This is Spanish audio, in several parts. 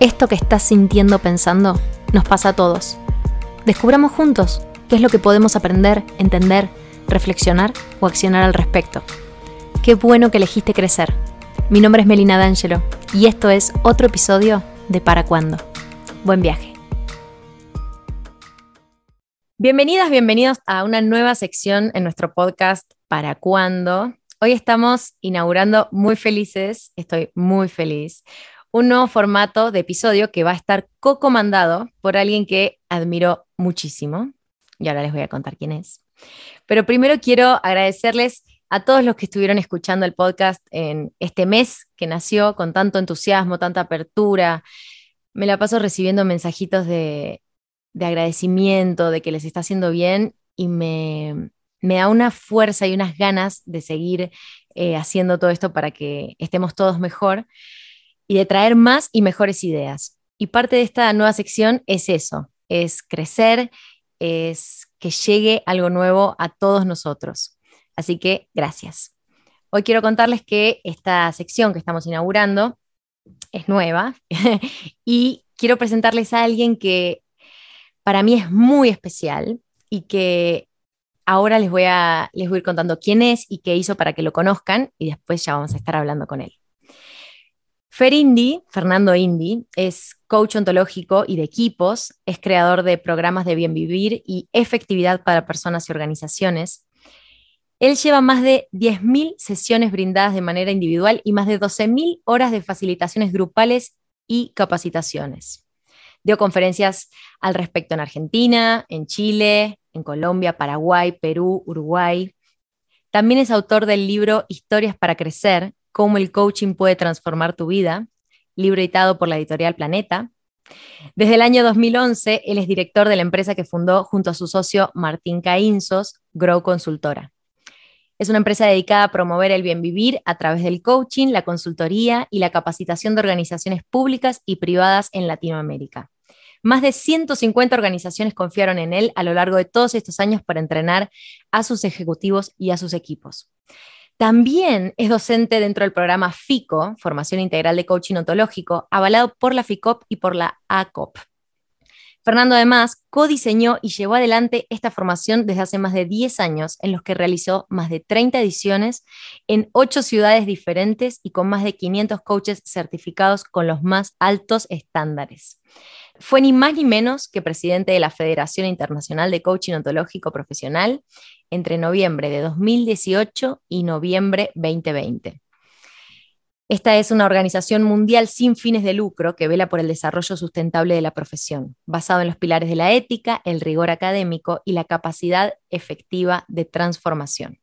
Esto que estás sintiendo pensando nos pasa a todos. Descubramos juntos qué es lo que podemos aprender, entender, reflexionar o accionar al respecto. Qué bueno que elegiste crecer. Mi nombre es Melina D'Angelo y esto es otro episodio de Para Cuándo. Buen viaje. Bienvenidas, bienvenidos a una nueva sección en nuestro podcast Para Cuándo. Hoy estamos inaugurando muy felices, estoy muy feliz, un nuevo formato de episodio que va a estar co-comandado por alguien que admiro muchísimo. Y ahora les voy a contar quién es. Pero primero quiero agradecerles a todos los que estuvieron escuchando el podcast en este mes que nació con tanto entusiasmo, tanta apertura. Me la paso recibiendo mensajitos de, agradecimiento, de que les está haciendo bien y me, da una fuerza y unas ganas de seguir eh, haciendo todo esto para que estemos todos mejor y de traer más y mejores ideas. Y parte de esta nueva sección es eso, es crecer, es que llegue algo nuevo a todos nosotros. Así que gracias. Hoy quiero contarles que esta sección que estamos inaugurando es nueva y quiero presentarles a alguien que para mí es muy especial y que ahora les voy a, les voy ir contando quién es y qué hizo para que lo conozcan y después ya vamos a estar hablando con él. Fer Indy, Fernando Indy, es coach ontológico y de equipos, es creador de programas de bien vivir y efectividad para personas y organizaciones. Él lleva más de 10.000 sesiones brindadas de manera individual y más de 12.000 horas de facilitaciones grupales y capacitaciones. Dio conferencias al respecto en Argentina, en Chile, en Colombia, Paraguay, Perú, Uruguay. También es autor del libro Historias para Crecer, Cómo el coaching puede transformar tu vida, libro editado por la editorial Planeta. Desde el año 2011, él es director de la empresa que fundó junto a su socio Martín Caínzos, Grow Consultora. Es una empresa dedicada a promover el bien vivir a través del coaching, la consultoría y la capacitación de organizaciones públicas y privadas en Latinoamérica. Más de 150 organizaciones confiaron en él a lo largo de todos estos años para entrenar a sus ejecutivos y a sus equipos. También es docente dentro del programa FICO, Formación Integral de Coaching Ontológico, avalado por la FICOP y por la ACOP. Fernando además codiseñó y llevó adelante esta formación desde hace más de 10 años, en los que realizó más de 30 ediciones en 8 ciudades diferentes y con más de 500 coaches certificados con los más altos estándares. Fue ni más ni menos que presidente de la Federación Internacional de Coaching Ontológico Profesional entre noviembre de 2018 y noviembre 2020. Esta es una organización mundial sin fines de lucro que vela por el desarrollo sustentable de la profesión, basado en los pilares de la ética, el rigor académico y la capacidad efectiva de transformación.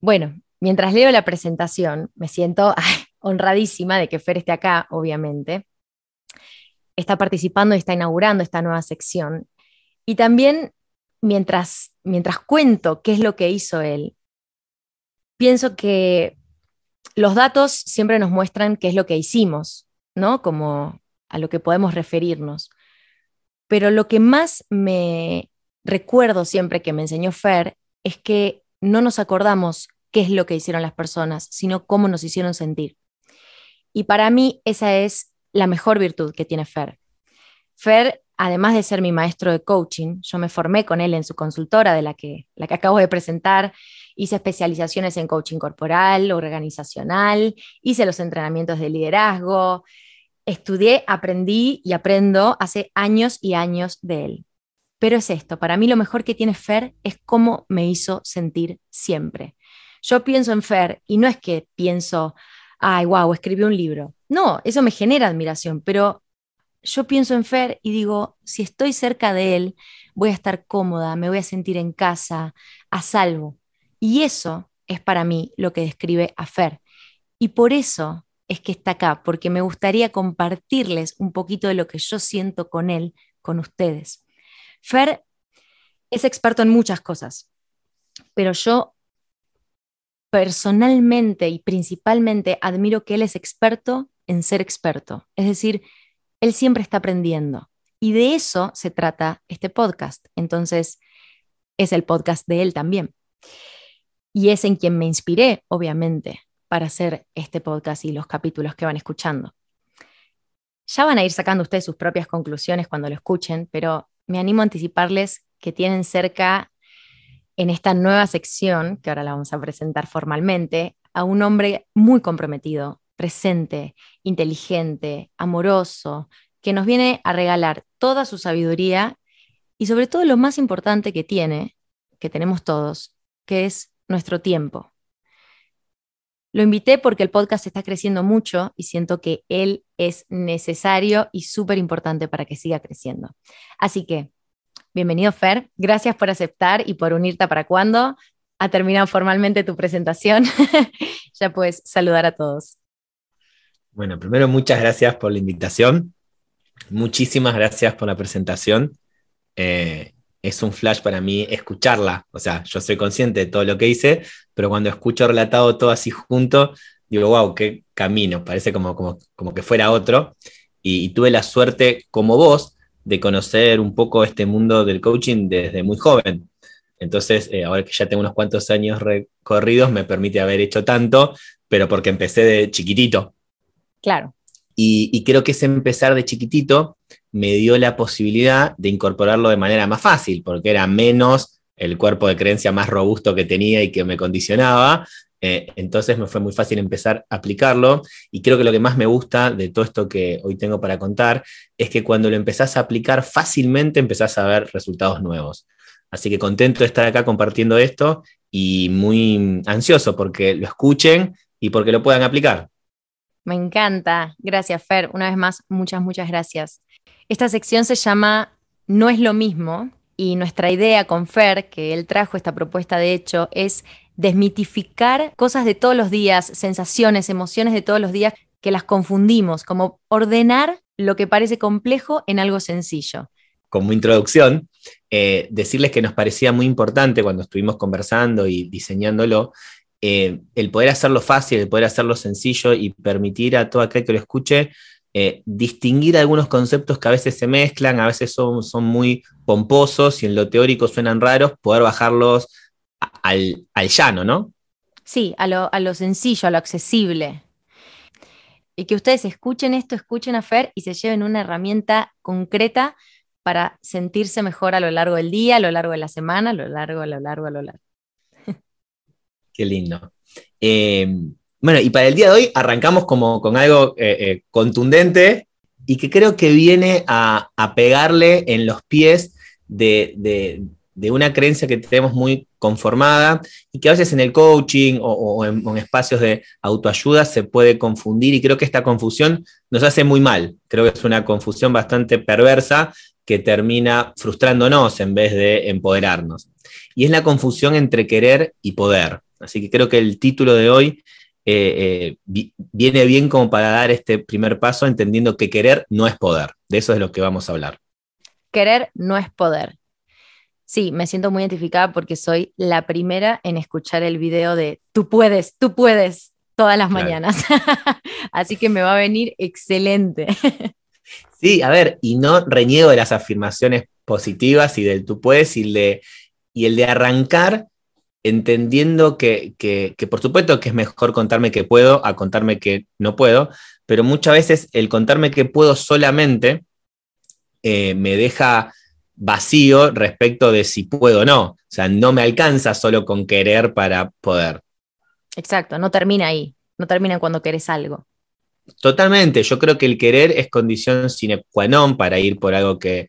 Bueno, mientras leo la presentación, me siento honradísima de que Fer esté acá, obviamente. Está participando y está inaugurando esta nueva sección. Y también mientras, mientras cuento qué es lo que hizo él, pienso que los datos siempre nos muestran qué es lo que hicimos, ¿no? Como a lo que podemos referirnos. Pero lo que más me recuerdo siempre que me enseñó Fer es que no nos acordamos qué es lo que hicieron las personas, sino cómo nos hicieron sentir. Y para mí esa es la mejor virtud que tiene Fer. Fer además de ser mi maestro de coaching, yo me formé con él en su consultora, de la que, la que acabo de presentar, hice especializaciones en coaching corporal, organizacional, hice los entrenamientos de liderazgo, estudié, aprendí y aprendo hace años y años de él. Pero es esto, para mí lo mejor que tiene Fer es cómo me hizo sentir siempre. Yo pienso en Fer y no es que pienso, ay, wow, escribió un libro. No, eso me genera admiración, pero yo pienso en Fer y digo, si estoy cerca de él, voy a estar cómoda, me voy a sentir en casa, a salvo. Y eso es para mí lo que describe a Fer. Y por eso es que está acá, porque me gustaría compartirles un poquito de lo que yo siento con él, con ustedes. Fer es experto en muchas cosas, pero yo personalmente y principalmente admiro que él es experto en ser experto. Es decir, él siempre está aprendiendo. Y de eso se trata este podcast. Entonces, es el podcast de él también. Y es en quien me inspiré, obviamente, para hacer este podcast y los capítulos que van escuchando. Ya van a ir sacando ustedes sus propias conclusiones cuando lo escuchen, pero me animo a anticiparles que tienen cerca en esta nueva sección, que ahora la vamos a presentar formalmente, a un hombre muy comprometido, presente, inteligente, amoroso, que nos viene a regalar toda su sabiduría y sobre todo lo más importante que tiene, que tenemos todos, que es nuestro tiempo. Lo invité porque el podcast está creciendo mucho y siento que él es necesario y súper importante para que siga creciendo. Así que, bienvenido Fer, gracias por aceptar y por unirte para cuando. Ha terminado formalmente tu presentación. ya puedes saludar a todos. Bueno, primero muchas gracias por la invitación. Muchísimas gracias por la presentación. Eh, es un flash para mí escucharla. O sea, yo soy consciente de todo lo que hice, pero cuando escucho relatado todo así junto, digo, wow, qué camino, parece como, como, como que fuera otro. Y, tuve la suerte, como vos, de conocer un poco este mundo del coaching desde muy joven. Entonces, eh, ahora que ya tengo unos cuantos años recorridos, me permite haber hecho tanto, pero porque empecé de chiquitito. Claro. Y, creo que ese empezar de chiquitito me dio la posibilidad de incorporarlo de manera más fácil, porque era menos el cuerpo de creencia más robusto que tenía y que me condicionaba. Eh, entonces me fue muy fácil empezar a aplicarlo y creo que lo que más me gusta de todo esto que hoy tengo para contar es que cuando lo empezás a aplicar fácilmente empezás a ver resultados nuevos. Así que contento de estar acá compartiendo esto y muy ansioso porque lo escuchen y porque lo puedan aplicar. Me encanta. Gracias, Fer. Una vez más, muchas, muchas gracias. Esta sección se llama No es lo mismo y nuestra idea con Fer, que él trajo esta propuesta de hecho, es desmitificar cosas de todos los días, sensaciones, emociones de todos los días que las confundimos, como ordenar lo que parece complejo en algo sencillo. Como introducción, eh, decirles que nos parecía muy importante cuando estuvimos conversando y diseñándolo, eh, el poder hacerlo fácil, el poder hacerlo sencillo y permitir a todo aquel que lo escuche eh, distinguir algunos conceptos que a veces se mezclan, a veces son, son muy pomposos y en lo teórico suenan raros, poder bajarlos al, llano, ¿no? Sí, a lo, a lo sencillo, a lo accesible. Y que ustedes escuchen esto, escuchen a Fer y se lleven una herramienta concreta para sentirse mejor a lo largo del día, a lo largo de la semana, a lo largo, a lo largo, a lo largo. Qué lindo. Eh, bueno, y para el día de hoy arrancamos como con algo eh, eh, contundente y que creo que viene a, pegarle en los pies de, una creencia que tenemos muy conformada y que a veces en el coaching o, en, espacios de autoayuda se puede confundir y creo que esta confusión nos hace muy mal. Creo que es una confusión bastante perversa que termina frustrándonos en vez de empoderarnos. Y es la confusión entre querer y poder. Así que creo que el título de hoy eh, eh, viene bien como para dar este primer paso entendiendo que querer no es poder. De eso es lo que vamos a hablar. Querer no es poder. Sí, me siento muy identificada porque soy la primera en escuchar el video de tú puedes, tú puedes todas las mañanas. Así que me va a venir excelente. sí, a ver, y no reniego de las afirmaciones positivas y del tú puedes y de, y el de arrancar entendiendo que, por supuesto que es mejor contarme que puedo a contarme que no puedo, pero muchas veces el contarme que puedo solamente eh, me deja vacío respecto de si puedo o no. O sea, no me alcanza solo con querer para poder. Exacto, no termina ahí, no termina cuando querés algo. Totalmente, yo creo que el querer es condición sine qua non para ir por algo que,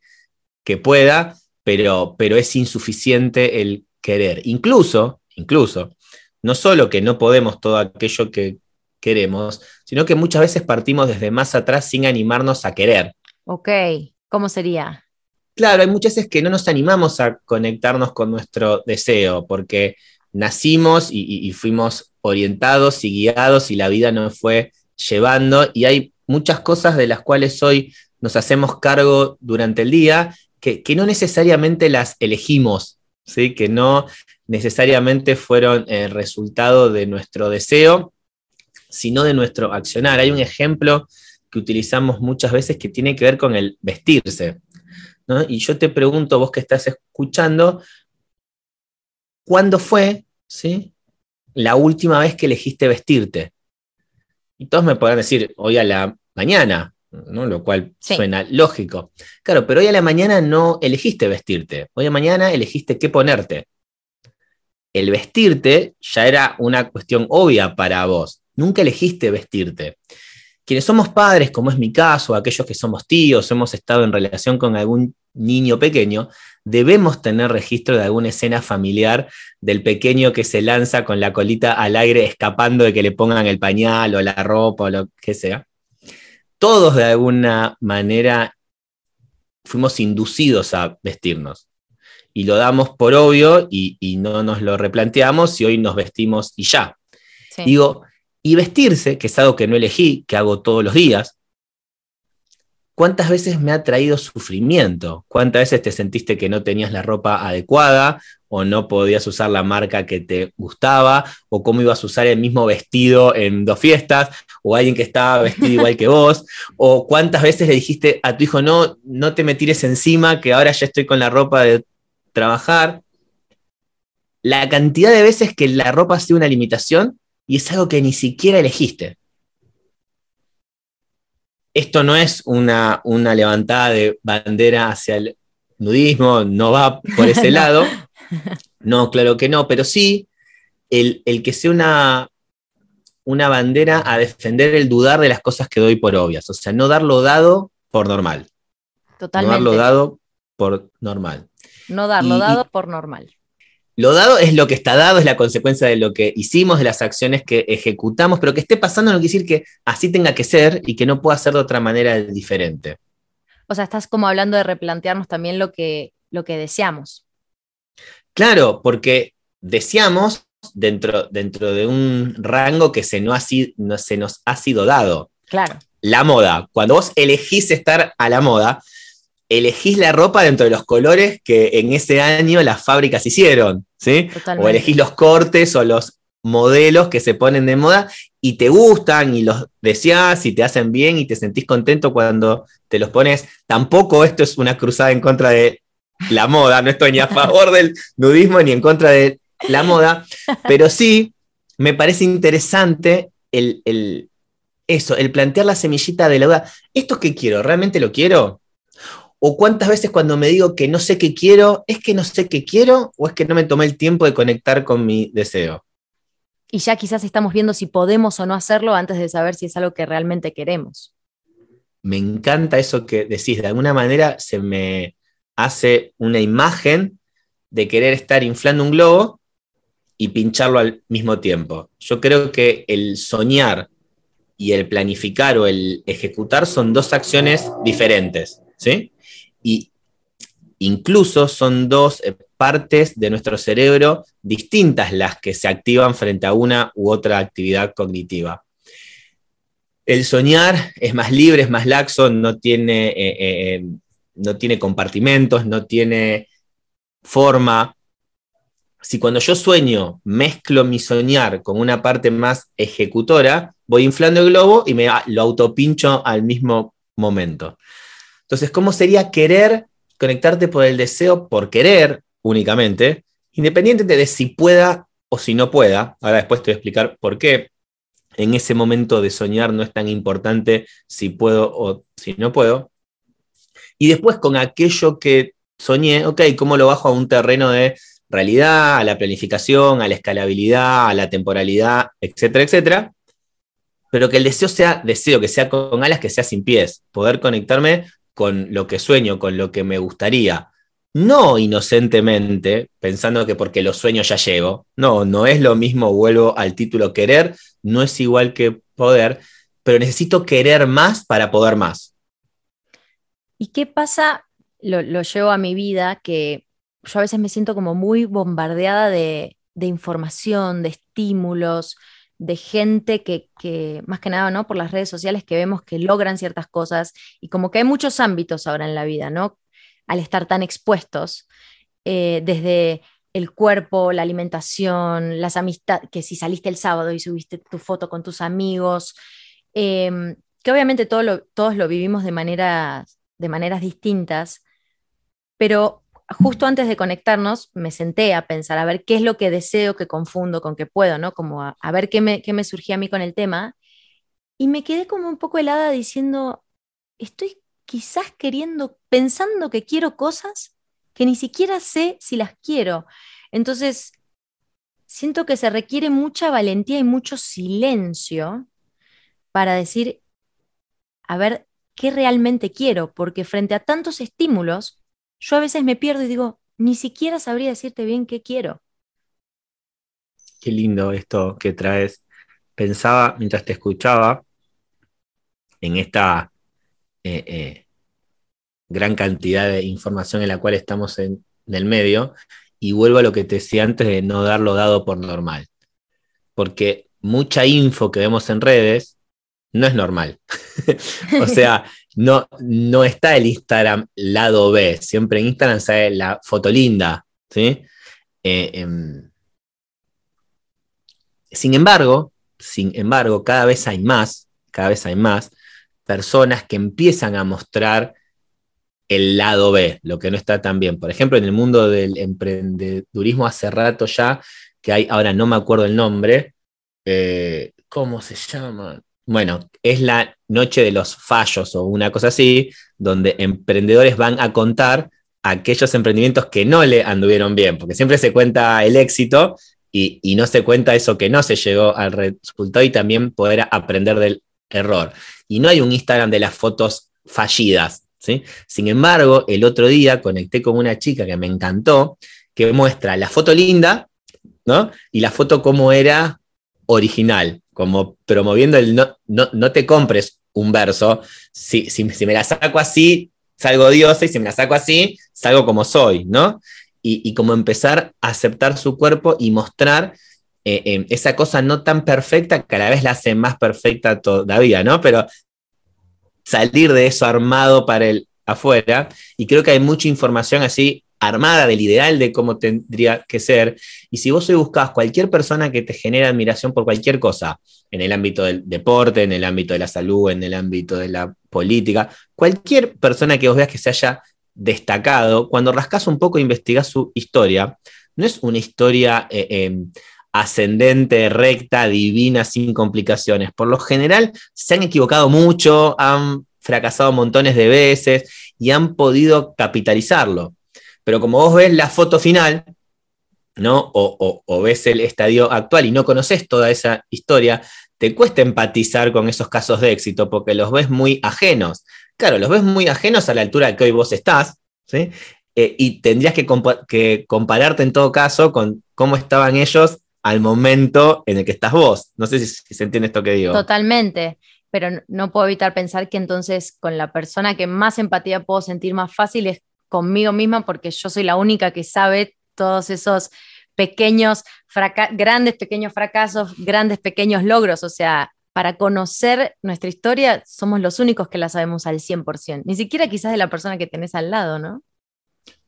pueda, pero, pero es insuficiente el querer. Incluso, incluso, no solo que no podemos todo aquello que queremos, sino que muchas veces partimos desde más atrás sin animarnos a querer. Ok, ¿cómo sería? Claro, hay muchas veces que no nos animamos a conectarnos con nuestro deseo, porque nacimos y, fuimos orientados y guiados y la vida nos fue llevando y hay muchas cosas de las cuales hoy nos hacemos cargo durante el día que, que no necesariamente las elegimos que no necesariamente fueron el resultado de nuestro deseo, sino de nuestro accionar. Hay un ejemplo que utilizamos muchas veces que tiene que ver con el vestirse. Y yo te pregunto, vos que estás escuchando, ¿cuándo fue ¿sí? la última vez que elegiste vestirte? Y todos me podrán decir, hoy a la mañana, ¿no? lo cual suena lógico. Claro, pero hoy a la mañana no elegiste vestirte, hoy a la mañana elegiste qué ponerte. El vestirte ya era una cuestión obvia para vos, nunca elegiste vestirte. Quienes somos padres, como es mi caso, aquellos que somos tíos, hemos estado en relación con algún niño pequeño, debemos tener registro de alguna escena familiar del pequeño que se lanza con la colita al aire escapando de que le pongan el pañal o la ropa o lo que sea. Todos de alguna manera fuimos inducidos a vestirnos y lo damos por obvio y, no nos lo replanteamos y hoy nos vestimos y ya. Digo, y vestirse, que es algo que no elegí, que hago todos los días, ¿Cuántas veces me ha traído sufrimiento? ¿Cuántas veces te sentiste que no tenías la ropa adecuada o no podías usar la marca que te gustaba o cómo ibas a usar el mismo vestido en dos fiestas o alguien que estaba vestido igual que vos? ¿O cuántas veces le dijiste a tu hijo, no, no te me tires encima, que ahora ya estoy con la ropa de trabajar? La cantidad de veces que la ropa ha sido una limitación y es algo que ni siquiera elegiste esto no es una, una levantada de bandera hacia el nudismo, no va por ese lado. No, claro que no, pero sí el, que sea una, una bandera a defender el dudar de las cosas que doy por obvias, o sea, no darlo dado por normal. Totalmente. No darlo dado por normal. No darlo dado por normal. Lo dado es lo que está dado, es la consecuencia de lo que hicimos, de las acciones que ejecutamos, pero que esté pasando no quiere decir que así tenga que ser y que no pueda ser de otra manera diferente. O sea, estás como hablando de replantearnos también lo que, lo que deseamos. Claro, porque deseamos dentro, dentro de un rango que se, no no, se nos ha sido dado. Claro. La moda. Cuando vos elegís estar a la moda, elegís la ropa dentro de los colores que en ese año las fábricas hicieron, ¿sí? O elegís los cortes o los modelos que se ponen de moda y te gustan y los deseas y te hacen bien y te sentís contento cuando te los pones. Tampoco esto es una cruzada en contra de la moda, no estoy ni a favor del nudismo ni en contra de la moda, pero sí me parece interesante el, el eso, el plantear la semillita de la duda. ¿Esto qué quiero? ¿Realmente lo quiero? ¿O cuántas veces cuando me digo que no sé qué quiero, es que no sé qué quiero o es que no me tomé el tiempo de conectar con mi deseo? Y ya quizás estamos viendo si podemos o no hacerlo antes de saber si es algo que realmente queremos. Me encanta eso que decís. De alguna manera se me hace una imagen de querer estar inflando un globo y pincharlo al mismo tiempo. Yo creo que el soñar y el planificar o el ejecutar son dos acciones diferentes, ¿sí? Y incluso son dos eh, partes de nuestro cerebro distintas las que se activan frente a una u otra actividad cognitiva. El soñar es más libre, es más laxo, no tiene, eh, eh, no tiene compartimentos, no tiene forma. Si cuando yo sueño mezclo mi soñar con una parte más ejecutora, voy inflando el globo y me lo autopincho al mismo momento. Entonces, ¿cómo sería querer conectarte por el deseo por querer únicamente, independiente de si pueda o si no pueda? Ahora después te voy a explicar por qué en ese momento de soñar no es tan importante si puedo o si no puedo. Y después con aquello que soñé, ok, ¿cómo lo bajo a un terreno de realidad, a la planificación, a la escalabilidad, a la temporalidad, etcétera, etcétera? Pero que el deseo sea deseo, que sea con alas, que sea sin pies, poder conectarme con lo que sueño, con lo que me gustaría, no inocentemente, pensando que porque los sueños ya llego, no, no es lo mismo, vuelvo al título querer, no es igual que poder, pero necesito querer más para poder más. ¿Y qué pasa? Lo, llevo a mi vida, que yo a veces me siento como muy bombardeada de, de información, de estímulos, de gente que, más que nada, ¿no? Por las redes sociales que vemos que logran ciertas cosas y como que hay muchos ámbitos ahora en la vida, ¿no? Al estar tan expuestos, eh, desde el cuerpo, la alimentación, las amistades, que si saliste el sábado y subiste tu foto con tus amigos, em, que obviamente todo todos lo vivimos de, de maneras distintas, pero justo antes de conectarnos me senté a pensar, a ver qué es lo que deseo, que confundo con que puedo, ¿no? Como a, ver qué me, qué me surgía a mí con el tema. Y me quedé como un poco helada diciendo, estoy quizás queriendo, pensando que quiero cosas que ni siquiera sé si las quiero. Entonces, siento que se requiere mucha valentía y mucho silencio para decir, a ver, ¿qué realmente quiero? Porque frente a tantos estímulos, yo a veces me pierdo y digo, ni siquiera sabría decirte bien qué quiero. Qué lindo esto que traes. Pensaba mientras te escuchaba en esta eh, eh, gran cantidad de información en la cual estamos en, en el medio y vuelvo a lo que te decía antes de no darlo dado por normal. Porque mucha info que vemos en redes no es normal. o sea, no, no está el Instagram lado B. Siempre en Instagram sale la foto linda. ¿sí? Eh, em, sin embargo, sin embargo, cada vez hay más, cada vez hay más personas que empiezan a mostrar el lado B, lo que no está tan bien. Por ejemplo, en el mundo del emprendedurismo hace rato ya, que hay, ahora no me acuerdo el nombre, eh, ¿cómo se llama? Bueno, es la noche de los fallos o una cosa así, donde emprendedores van a contar aquellos emprendimientos que no le anduvieron bien, porque siempre se cuenta el éxito y, no se cuenta eso que no se llegó al resultado y también poder aprender del error. Y no hay un Instagram de las fotos fallidas, sin embargo, el otro día conecté con una chica que me encantó, que muestra la foto linda, ¿no? Y la foto como era original, como promoviendo el no, no, te compres un verso, si, si, me la saco así, salgo diosa, y si me la saco así, salgo como soy, ¿no? Y, como empezar a aceptar su cuerpo y mostrar eh, eh, esa cosa no tan perfecta, que cada vez la hace más perfecta todavía, ¿no? Pero salir de eso armado para el afuera. Y creo que hay mucha información así armada del ideal de cómo tendría que ser. Y si vos hoy buscas cualquier persona que te genere admiración por cualquier cosa, en el ámbito del deporte, en el ámbito de la salud, en el ámbito de la política, cualquier persona que vos veas que se haya destacado, cuando rascas un poco e investigás su historia, no es una historia eh, em, ascendente, recta, divina, sin complicaciones. Por lo general se han equivocado mucho, han fracasado montones de veces y han podido capitalizarlo. Pero como vos ves la foto final, ¿no? O, ves el estadio actual y no conoces toda esa historia, te cuesta empatizar con esos casos de éxito porque los ves muy ajenos. Claro, los ves muy ajenos a la altura que hoy vos estás, ¿sí? Eh, y tendrías que, que compararte en todo caso con cómo estaban ellos al momento en el que estás vos. No sé si, se entiende esto que digo. Totalmente, pero no puedo evitar pensar que entonces con la persona que más empatía puedo sentir más fácil es conmigo misma porque yo soy la única que sabe todos esos pequeños, grandes pequeños fracasos, grandes pequeños logros. O sea, para conocer nuestra historia somos los únicos que la sabemos al 100%. Ni siquiera quizás de la persona que tenés al lado, ¿no?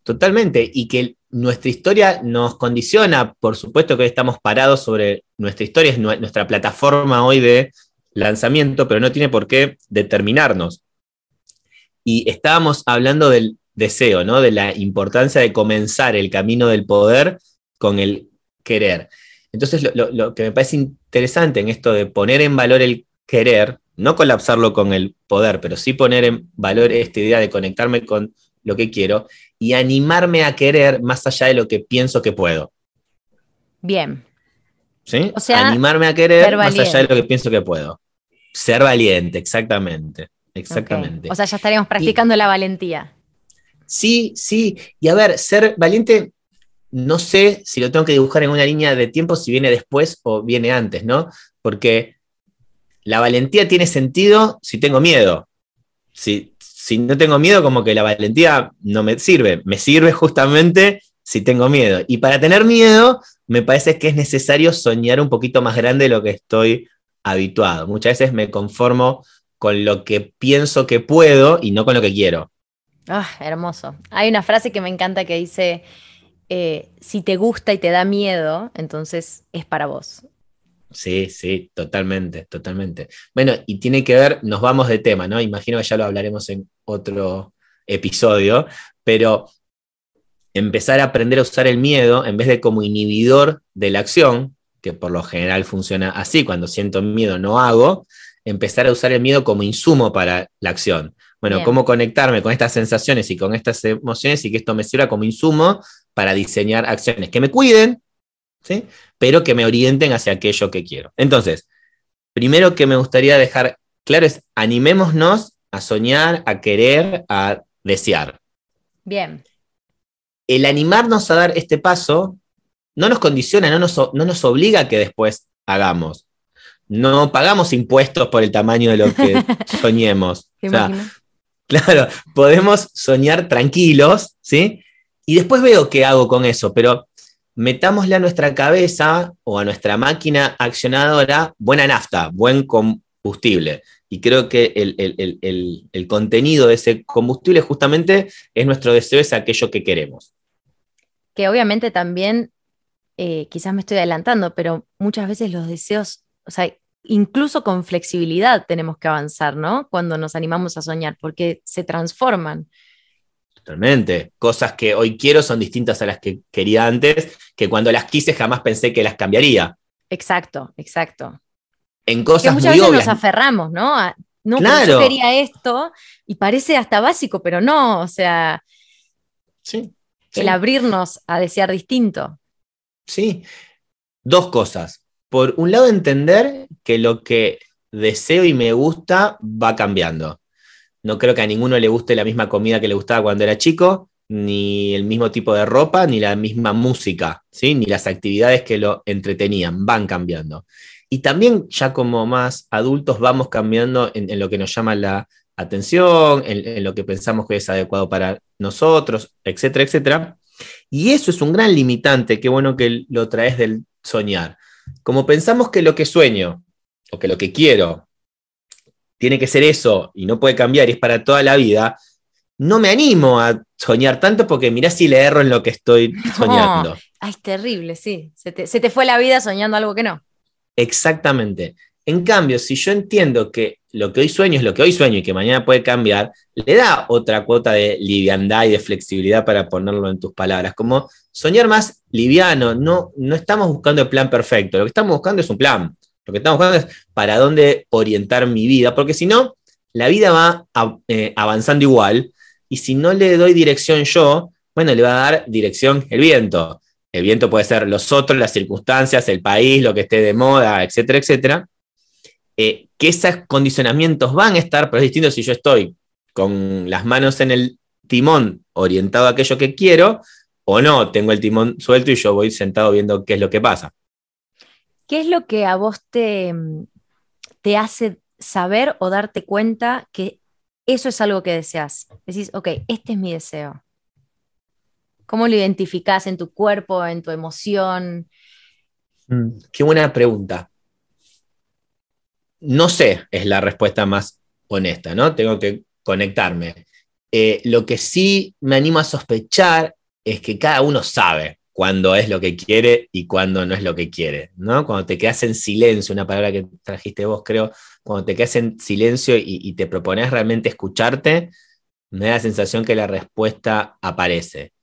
Totalmente, y que nuestra historia nos condiciona, por supuesto que hoy estamos parados sobre nuestra historia, es nuestra plataforma hoy de lanzamiento, pero no tiene por qué determinarnos. Y estábamos hablando del deseo, ¿no? De la importancia de comenzar el camino del poder con el querer. Entonces, lo, lo que me parece interesante en esto de poner en valor el querer, no colapsarlo con el poder, pero sí poner en valor esta idea de conectarme con lo que quiero y animarme a querer más allá de lo que pienso que puedo. Bien. ¿Sí? O sea, animarme a querer más allá de lo que pienso que puedo. Ser valiente, exactamente. Exactamente. O sea, ya estaríamos practicando la valentía. Sí, sí. Y a ver, ser valiente, no sé si lo tengo que dibujar en una línea de tiempo, si viene después o viene antes, ¿no? Porque la valentía tiene sentido si tengo miedo. Si, si no tengo miedo, como que la valentía no me sirve. Me sirve justamente si tengo miedo. Y para tener miedo, me parece que es necesario soñar un poquito más grande de lo que estoy habituado. Muchas veces me conformo con lo que pienso que puedo y no con lo que quiero. Ah, hermoso. Hay una frase que me encanta que dice, eh, si te gusta y te da miedo, entonces es para vos. Sí, sí, totalmente, totalmente. Bueno, y tiene que ver, nos vamos de tema, ¿no? Imagino que ya lo hablaremos en otro episodio, pero empezar a aprender a usar el miedo en vez de como inhibidor de la acción, que por lo general funciona así, cuando siento miedo no hago, empezar a usar el miedo como insumo para la acción. Bueno, cómo conectarme con estas sensaciones y con estas emociones y que esto me sirva como insumo para diseñar acciones que me cuiden, ¿sí? pero que me orienten hacia aquello que quiero. Entonces, primero que me gustaría dejar claro es animémonos a soñar, a querer, a desear. Bien. El animarnos a dar este paso no nos condiciona, no nos, no nos obliga a que después hagamos. No pagamos impuestos por el tamaño de lo que soñemos. Claro, podemos soñar tranquilos, ¿sí? Y después veo qué hago con eso, pero metámosle a nuestra cabeza o a nuestra máquina accionadora buena nafta, buen combustible. Y creo que el, contenido de ese combustible justamente es nuestro deseo, es aquello que queremos. Que obviamente también, eh, quizás me estoy adelantando, pero muchas veces los deseos, o sea, incluso con flexibilidad tenemos que avanzar, ¿no? Cuando nos animamos a soñar, porque se transforman. Totalmente. Cosas que hoy quiero son distintas a las que quería antes, que cuando las quise jamás pensé que las cambiaría. Exacto, exacto en cosas que muchas veces nos aferramos, ¿no? no, yo quería esto y parece hasta básico, pero no, o sea, sí, el abrirnos a desear distinto. Sí, dos cosas. Por un lado, entender que lo que deseo y me gusta va cambiando. No creo que a ninguno le guste la misma comida que le gustaba cuando era chico, ni el mismo tipo de ropa, ni la misma música, ¿sí? ni las actividades que lo entretenían, van cambiando. Y también ya como más adultos vamos cambiando en, lo que nos llama la atención, en, lo que pensamos que es adecuado para nosotros, etcétera, etcétera. Y eso es un gran limitante, qué bueno que lo traes del soñar. Como pensamos que lo que sueño o que lo que quiero tiene que ser eso y no puede cambiar y es para toda la vida, no me animo a soñar tanto porque mirá si le erro en lo que estoy soñando. ay, es terrible, sí. se te fue la vida soñando algo que no. Exactamente. En cambio, si yo entiendo que lo que hoy sueño es lo que hoy sueño y que mañana puede cambiar, le da otra cuota de liviandad y de flexibilidad para ponerlo en tus palabras. Como soñar más liviano, no, no estamos buscando el plan perfecto, lo que estamos buscando es un plan. Lo que estamos buscando es para dónde orientar mi vida, porque si no, la vida va eh, avanzando igual y si no le doy dirección yo, bueno, le va a dar dirección el viento. El viento puede ser los otros, las circunstancias, el país, lo que esté de moda, etcétera, etcétera. Eh, que esos condicionamientos van a estar, pero es distinto si yo estoy con las manos en el timón orientado a aquello que quiero o no, tengo el timón suelto y yo voy sentado viendo qué es lo que pasa. ¿Qué es lo que a vos te, te hace saber o darte cuenta que eso es algo que deseas? Decís, ok, este es mi deseo. ¿Cómo lo identificás en tu cuerpo, en tu emoción? Mm, qué buena pregunta. No sé, es la respuesta más honesta, ¿no? Tengo que conectarme. Eh, lo que sí me animo a sospechar es que cada uno sabe cuándo es lo que quiere y cuándo no es lo que quiere, ¿no? Cuando te quedas en silencio, una palabra que trajiste vos, creo, cuando te quedas en silencio y, y te propones realmente escucharte, me da la sensación que la respuesta aparece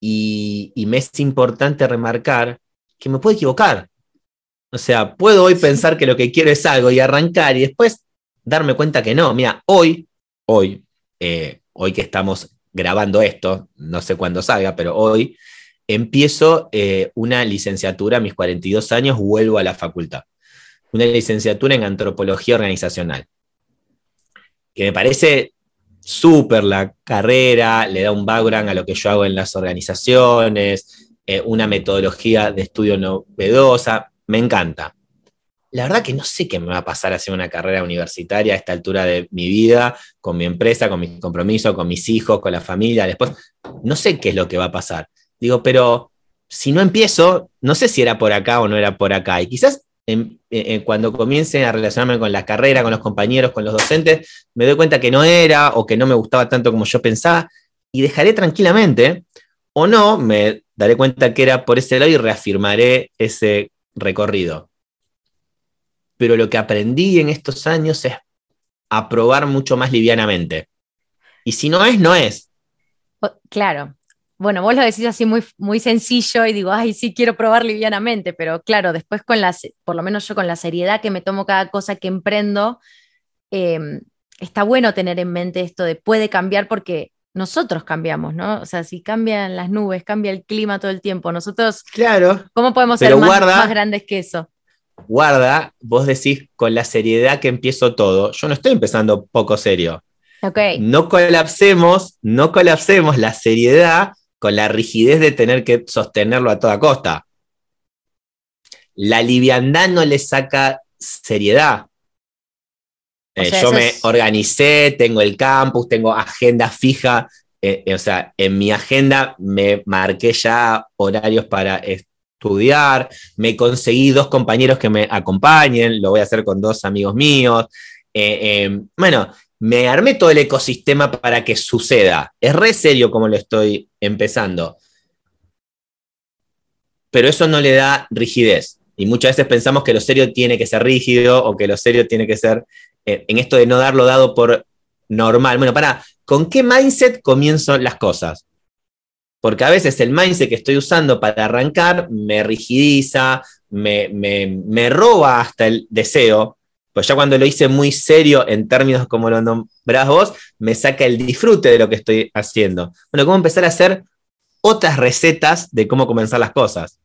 y, me es importante remarcar que me puedo equivocar. O sea, puedo hoy pensar que lo que quiero es algo y arrancar y después darme cuenta que no. Mira, hoy, hoy, eh, hoy que estamos grabando esto, no sé cuándo salga, pero hoy empiezo eh, una licenciatura a mis 42 años, vuelvo a la facultad. Una licenciatura en antropología organizacional. Que me parece súper la carrera, le da un background a lo que yo hago en las organizaciones, eh, una metodología de estudio novedosa, me encanta. La verdad que no sé qué me va a pasar hacer una carrera universitaria a esta altura de mi vida, con mi empresa, con mi compromiso, con mis hijos, con la familia, después, no sé qué es lo que va a pasar. Digo, pero si no empiezo, no sé si era por acá o no era por acá. Y quizás cuando comience a relacionarme con la carrera, con los compañeros, con los docentes, me doy cuenta que no era o que no me gustaba tanto como yo pensaba y dejaré tranquilamente, o no, me daré cuenta que era por ese lado y reafirmaré ese recorrido. Pero lo que aprendí en estos años es a probar mucho más livianamente. Y si no es, no es. Claro, bueno, vos lo decís así muy, muy sencillo y digo, ay, sí, quiero probar livianamente, pero claro, después con las, por lo menos yo con la seriedad que me tomo cada cosa que emprendo, em, está bueno tener en mente esto de puede cambiar porque nosotros cambiamos, ¿no? O sea, si cambian las nubes, cambia el clima todo el tiempo, nosotros, Claro, ¿cómo podemos ser más, guarda- más grandes que eso? guarda, vos decís con la seriedad que empiezo todo. Yo no estoy empezando poco serio. Ok, No colapsemos, no colapsemos la seriedad con la rigidez de tener que sostenerlo a toda costa. La liviandad no le saca seriedad. O Eh, sea, yo me es- organicé, tengo el campus, tengo agenda fija. eh, eh, o sea, en mi agenda me marqué ya horarios para estudiar, me conseguí dos compañeros que me acompañen, lo voy a hacer con dos amigos míos. Eh, bueno, me armé todo el ecosistema para que suceda. Es re serio como lo estoy empezando. Pero eso no le da rigidez. Y muchas veces pensamos que lo serio tiene que ser rígido o que lo serio tiene que ser en esto de no darlo dado por normal. Bueno, para, ¿con qué mindset comienzo las cosas? Porque a veces el mindset que estoy usando para arrancar me rigidiza, me, me, me roba hasta el deseo. Pues ya cuando lo hice muy serio en términos como lo nombrás vos, me saca el disfrute de lo que estoy haciendo. Bueno, ¿cómo empezar a hacer otras recetas de cómo comenzar las cosas?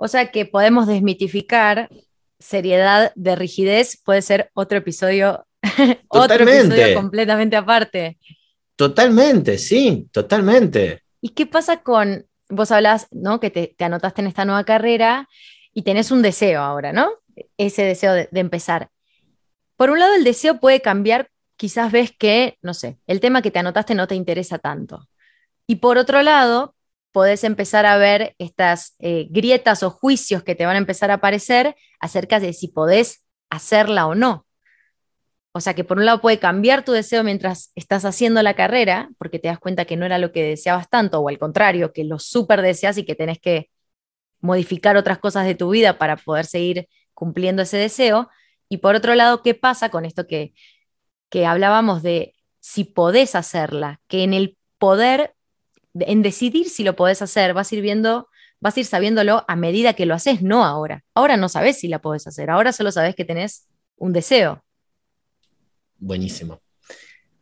o sea que podemos desmitificar seriedad de rigidez, puede ser otro episodio, otro episodio completamente aparte. Totalmente, sí, totalmente. ¿Y qué pasa con, vos hablás, ¿no? Que te, te anotaste en esta nueva carrera y tenés un deseo ahora, ¿no? Ese deseo de, de empezar. Por un lado, el deseo puede cambiar, quizás ves que, no sé, el tema que te anotaste no te interesa tanto. Y por otro lado, podés empezar a ver estas eh, grietas o juicios que te van a empezar a aparecer acerca de si podés hacerla o no. O sea que por un lado puede cambiar tu deseo mientras estás haciendo la carrera, porque te das cuenta que no era lo que deseabas tanto, o al contrario, que lo súper deseas y que tenés que modificar otras cosas de tu vida para poder seguir cumpliendo ese deseo. Y por otro lado, ¿qué pasa con esto que, que hablábamos de si podés hacerla? Que en el poder, en decidir si lo podés hacer, vas a ir viendo, vas a ir sabiéndolo a medida que lo haces, no ahora. Ahora no sabes si la podés hacer, ahora solo sabes que tenés un deseo. Buenísimo.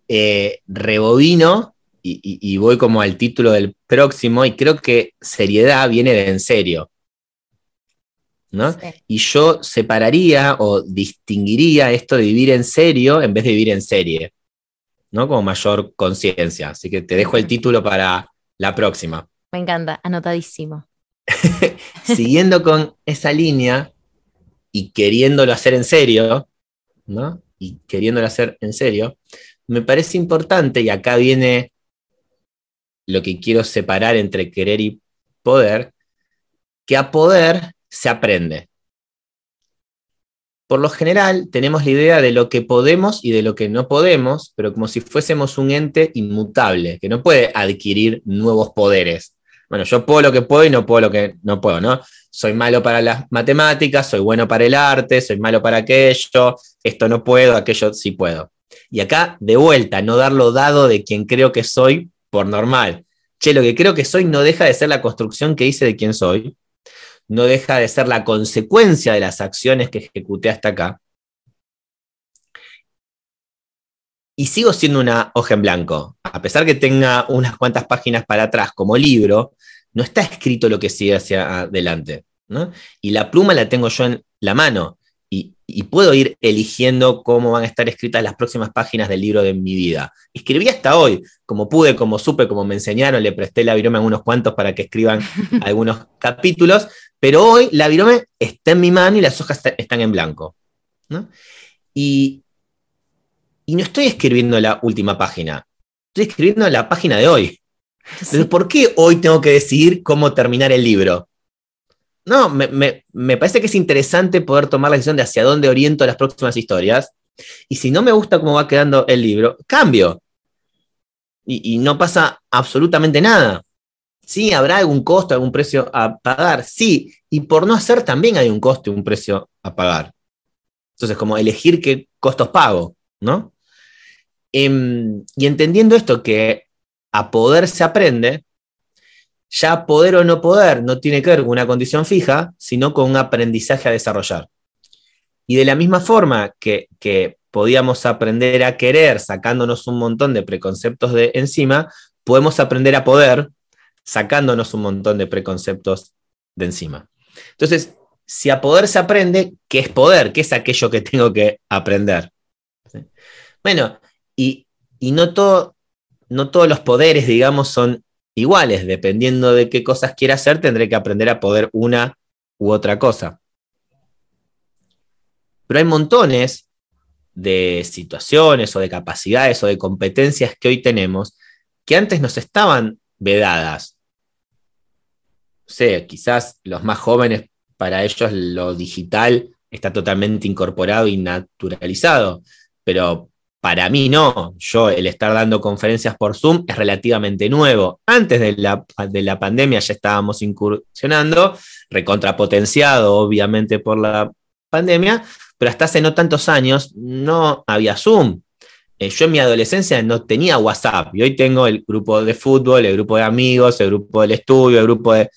Eh, rebobino y, y- y voy como al título del próximo y creo que seriedad viene de en serio. ¿no? Sí. Y yo separaría o distinguiría esto de vivir en serio en vez de vivir en serie, ¿no? Como mayor conciencia. Así que te dejo el título para la próxima. Me encanta, anotadísimo. Siguiendo con esa línea y queriéndolo hacer en serio, ¿no? Y queriéndolo hacer en serio, me parece importante, y acá viene lo que quiero separar entre querer y poder, que a poder se aprende. Por lo general, tenemos la idea de lo que podemos y de lo que no podemos, pero como si fuésemos un ente inmutable, que no puede adquirir nuevos poderes. Bueno, yo puedo lo que puedo y no puedo lo que no puedo, ¿no? Soy malo para las matemáticas, soy bueno para el arte, soy malo para aquello, esto no puedo, aquello sí puedo. Y acá, de vuelta, no darlo dado de quien creo que soy por normal. Che, lo que creo que soy no deja de ser la construcción que hice de quién soy, no deja de ser la consecuencia de las acciones que ejecuté hasta acá. Y sigo siendo una hoja en blanco. A pesar que tenga unas cuantas páginas para atrás como libro, no está escrito lo que sigue hacia adelante. ¿no? Y la pluma la tengo yo en la mano. Y, y, puedo ir eligiendo cómo van a estar escritas las próximas páginas del libro de mi vida. Escribí hasta hoy, como pude, como supe, como me enseñaron, le presté la virome a unos cuantos para que escriban algunos capítulos, pero hoy la virome está en mi mano y las hojas están en blanco. ¿no? Y, y no estoy escribiendo la última página, estoy escribiendo la página de hoy. Entonces, ¿por qué hoy tengo que decidir cómo terminar el libro? No, me, me, me, parece que es interesante poder tomar la decisión de hacia dónde oriento las próximas historias. Y si no me gusta cómo va quedando el libro, cambio. Y, y no pasa absolutamente nada. Sí, habrá algún costo, algún precio a pagar. Sí, y por no hacer también hay un costo y un precio a pagar. Entonces, como elegir qué costos pago, ¿no? Eh, y entendiendo esto que a poder se aprende, ya poder o no poder no tiene que ver con una condición fija, sino con un aprendizaje a desarrollar. Y de la misma forma que, que podíamos aprender a querer sacándonos un montón de preconceptos de encima, podemos aprender a poder sacándonos un montón de preconceptos de encima. Entonces, si a poder se aprende, ¿qué es poder? ¿Qué es aquello que tengo que aprender? Bueno, y, no, todo, no todos los poderes, digamos, son iguales. Dependiendo de qué cosas quiera hacer, tendré que aprender a poder una u otra cosa. Pero hay montones de situaciones o de capacidades o de competencias que hoy tenemos que antes nos estaban vedadas. Sea, quizás los más jóvenes, para ellos lo digital está totalmente incorporado y naturalizado, pero para mí no. Yo el estar dando conferencias por Zoom es relativamente nuevo. Antes de la, de la pandemia ya estábamos incursionando, recontrapotenciado obviamente por la pandemia, pero hasta hace no tantos años no había Zoom. Eh, yo en mi adolescencia no tenía WhatsApp y hoy tengo el grupo de fútbol, el grupo de amigos, el grupo del estudio, el grupo de...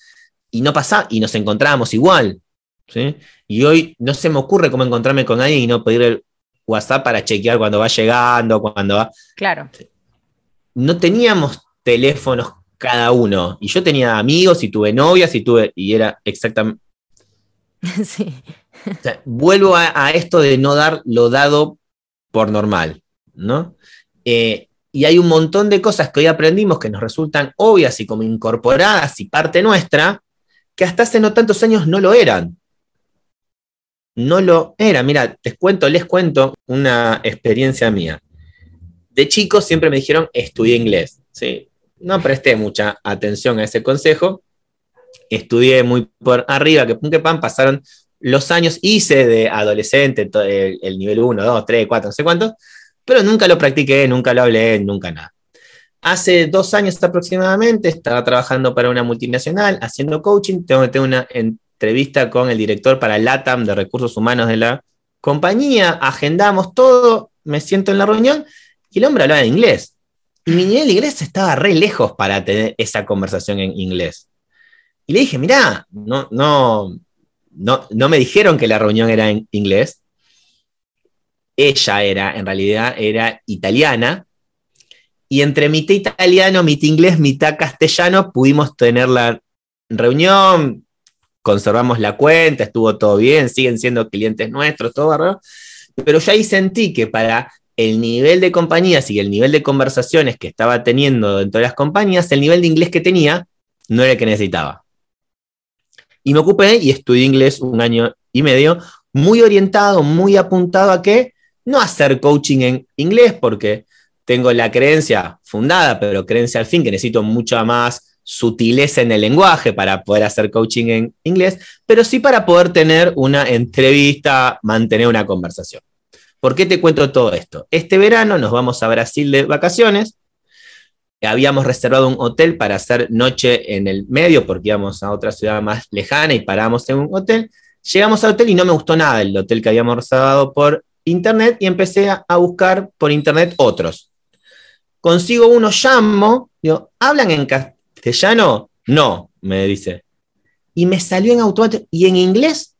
Y no pasaba, y nos encontrábamos igual. ¿sí? Y hoy no se me ocurre cómo encontrarme con alguien y no pedir el WhatsApp para chequear cuando va llegando, cuando va... Claro. No teníamos teléfonos cada uno. Y yo tenía amigos y tuve novias y tuve... Y era exactamente... Sí vuelvo a, esto de no dar lo dado por normal, ¿no? Eh, y hay un montón de cosas que hoy aprendimos que nos resultan obvias y como incorporadas y parte nuestra, que hasta hace no tantos años no lo eran. No lo era. Mira, les cuento, les cuento una experiencia mía. De chico siempre me dijeron, estudié inglés. ¿sí? No presté mucha atención a ese consejo. Estudié muy por arriba, que pum pasaron los años hice de adolescente el, nivel 1, 2, 3, 4, no sé cuántos, pero nunca lo practiqué, nunca lo hablé, nunca nada. Hace dos años aproximadamente estaba trabajando para una multinacional haciendo coaching. Tengo que tener una entrevista con el director para LATAM de recursos humanos de la compañía. Agendamos todo, me siento en la reunión y el hombre hablaba en inglés. Y mi nivel de inglés estaba re lejos para tener esa conversación en inglés. Y le dije, mirá, no, no, no, me dijeron que la reunión era en inglés. Ella era, en realidad, era italiana. Y entre mitad italiano, mitad inglés, mitad castellano, pudimos tener la reunión, conservamos la cuenta, estuvo todo bien, siguen siendo clientes nuestros, todo. Pero ya ahí sentí que para el nivel de compañías y el nivel de conversaciones que estaba teniendo dentro de las compañías, el nivel de inglés que tenía no era el que necesitaba. Y me ocupé y estudié inglés un año y medio, muy orientado, muy apuntado a que no hacer coaching en inglés, porque tengo la creencia fundada, pero creencia al fin que necesito mucha más sutileza en el lenguaje para poder hacer coaching en inglés, pero sí para poder tener una entrevista, mantener una conversación. ¿Por qué te cuento todo esto? Este verano nos vamos a Brasil de vacaciones Habíamos reservado un hotel para hacer noche en el medio porque íbamos a otra ciudad más lejana y paramos en un hotel. Llegamos al hotel y no me gustó nada el hotel que habíamos reservado por internet y empecé a, buscar por internet otros. Consigo uno, llamo, digo, ¿hablan en castellano? No, me dice. Y me salió en automático. ¿Y en inglés?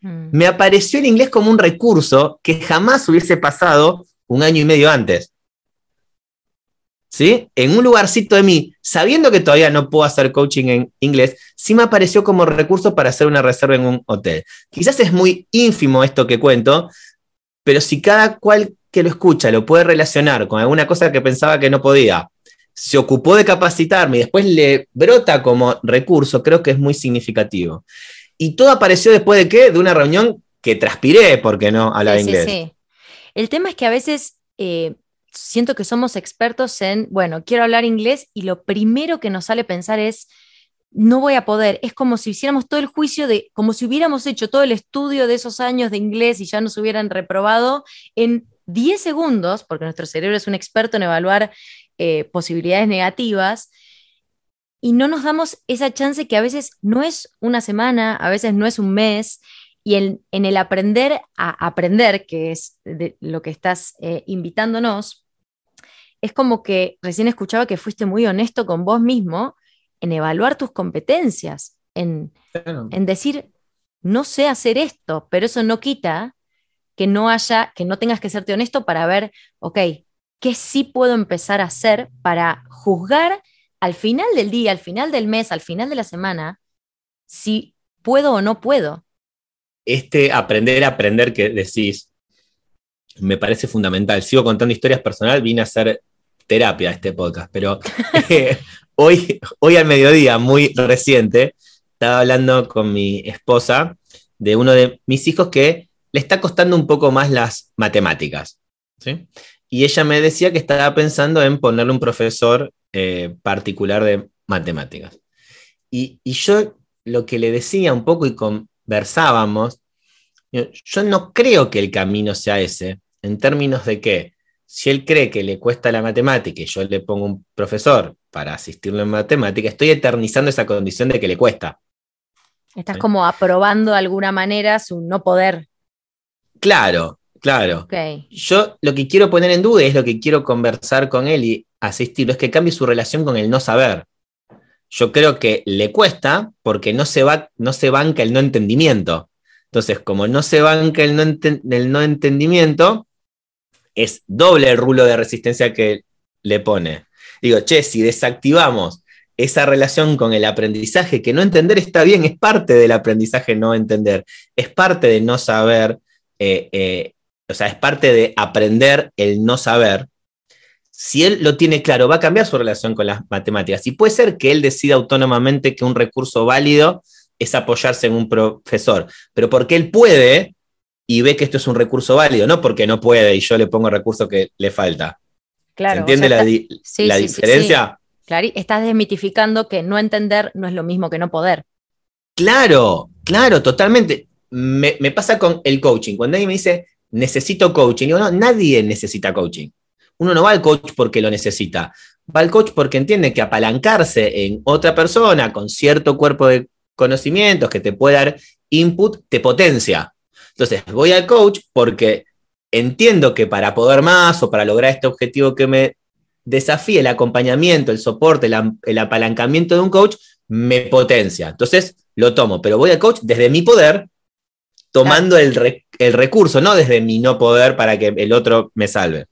Hmm. Me apareció el inglés como un recurso que jamás hubiese pasado un año y medio antes. ¿sí? En un lugarcito de mí, sabiendo que todavía no puedo hacer coaching en inglés, sí me apareció como recurso para hacer una reserva en un hotel. Quizás es muy ínfimo esto que cuento, pero si cada cual que lo escucha lo puede relacionar con alguna cosa que pensaba que no podía, se ocupó de capacitarme y después le brota como recurso, creo que es muy significativo. Y todo apareció después de qué? De una reunión que transpiré porque no hablaba inglés. Sí, El tema es que a veces eh, siento que somos expertos en, bueno, quiero hablar inglés y lo primero que nos sale pensar es, no voy a poder. Es como si hiciéramos todo el juicio de, como si hubiéramos hecho todo el estudio de esos años de inglés y ya nos hubieran reprobado en 10 segundos, porque nuestro cerebro es un experto en evaluar eh, posibilidades negativas, y no nos damos esa chance que a veces no es una semana, a veces no es un mes, y en, el aprender a aprender, que es lo que estás eh, invitándonos, es como que recién escuchaba que fuiste muy honesto con vos mismo en evaluar tus competencias, en, en decir, no sé hacer esto, pero eso no quita que no haya, que no tengas que serte honesto para ver, ok, ¿qué sí puedo empezar a hacer para juzgar al final del día, al final del mes, al final de la semana, si puedo o no puedo? Este aprender a aprender que decís, me parece fundamental. Sigo contando historias personales, vine a hacer terapia a este podcast, pero eh, hoy, hoy al mediodía, muy reciente, estaba hablando con mi esposa de uno de mis hijos que le está costando un poco más las matemáticas. Y ella me decía que estaba pensando en ponerle un profesor eh, particular de matemáticas. Y, y, yo lo que le decía un poco y conversábamos, yo no creo que el camino sea ese, en términos de que si él cree que le cuesta la matemática y yo le pongo un profesor para asistirlo en matemática, estoy eternizando esa condición de que le cuesta. Estás como aprobando de alguna manera su no poder. Claro, claro. Yo lo que quiero poner en duda es lo que quiero conversar con él y asistirlo, es que cambie su relación con el no saber. Yo creo que le cuesta porque no se, va, no se banca el no entendimiento. Entonces, como no se banca el no, el no entendimiento, es doble el rulo de resistencia que le pone. Digo, che, si desactivamos esa relación con el aprendizaje, que no entender está bien, es parte del aprendizaje no entender, es parte de no saber, eh, eh, o sea, es parte de aprender el no saber. Si él lo tiene claro, va a cambiar su relación con las matemáticas. Y puede ser que él decida autónomamente que un recurso válido es apoyarse en un profesor, pero porque él puede, y ve que esto es un recurso válido, no porque no puede y yo le pongo el recurso que le falta. Claro, ¿Se entiende la, diferencia? claro, estás desmitificando que no entender no es lo mismo que no poder. Claro, claro, totalmente. Me, pasa con el coaching. Cuando alguien me dice, necesito coaching, digo, no, nadie necesita coaching. Uno no va al coach porque lo necesita. Va al coach porque entiende que apalancarse en otra persona con cierto cuerpo de conocimientos que te puede dar input, te potencia. Entonces, voy al coach porque entiendo que para poder más o para lograr este objetivo que me desafíe, el acompañamiento, el soporte, el, apalancamiento de un coach, me potencia. Entonces, lo tomo, pero voy al coach desde mi poder, tomando el, recurso, no desde mi no poder para que el otro me salve.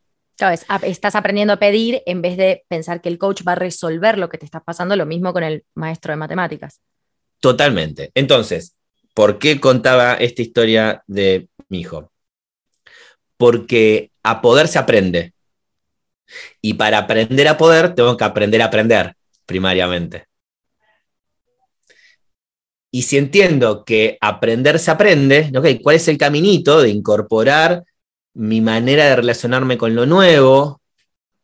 estás aprendiendo a pedir en vez de pensar que el coach va a resolver lo que te está pasando, lo mismo con el maestro de matemáticas. Totalmente. Entonces, ¿Por qué contaba esta historia de mi hijo? Porque a poder se aprende. Y para aprender a poder, tengo que aprender a aprender, primariamente. Y si entiendo que aprender se aprende, ¿cuál es el caminito de incorporar mi manera de relacionarme con lo nuevo,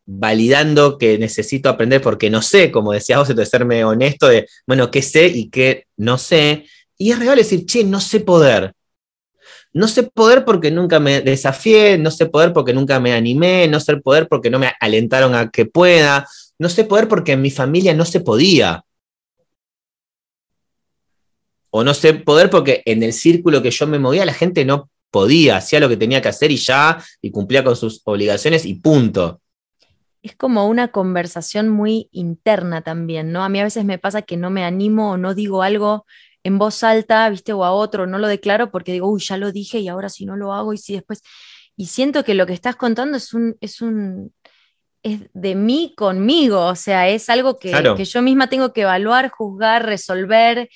validando que necesito aprender porque no sé, como decías vos, de serme honesto de, bueno, qué sé y qué no sé, y es real decir, che, no sé poder. No sé poder porque nunca me desafié, no sé poder porque nunca me animé, no sé poder porque no me alentaron a que pueda, no sé poder porque en mi familia no se podía. O no sé poder porque en el círculo que yo me movía la gente no podía, hacía lo que tenía que hacer y ya, y cumplía con sus obligaciones y punto. Es como una conversación muy interna también, ¿no? A mí a veces me pasa que no me animo o no digo algo en voz alta, viste, o a otro, no lo declaro porque digo, uy, ya lo dije y ahora si no lo hago y si después... Y siento que lo que estás contando es un, es un, es de mí conmigo, o sea, es algo que, yo misma tengo que evaluar, juzgar, resolver,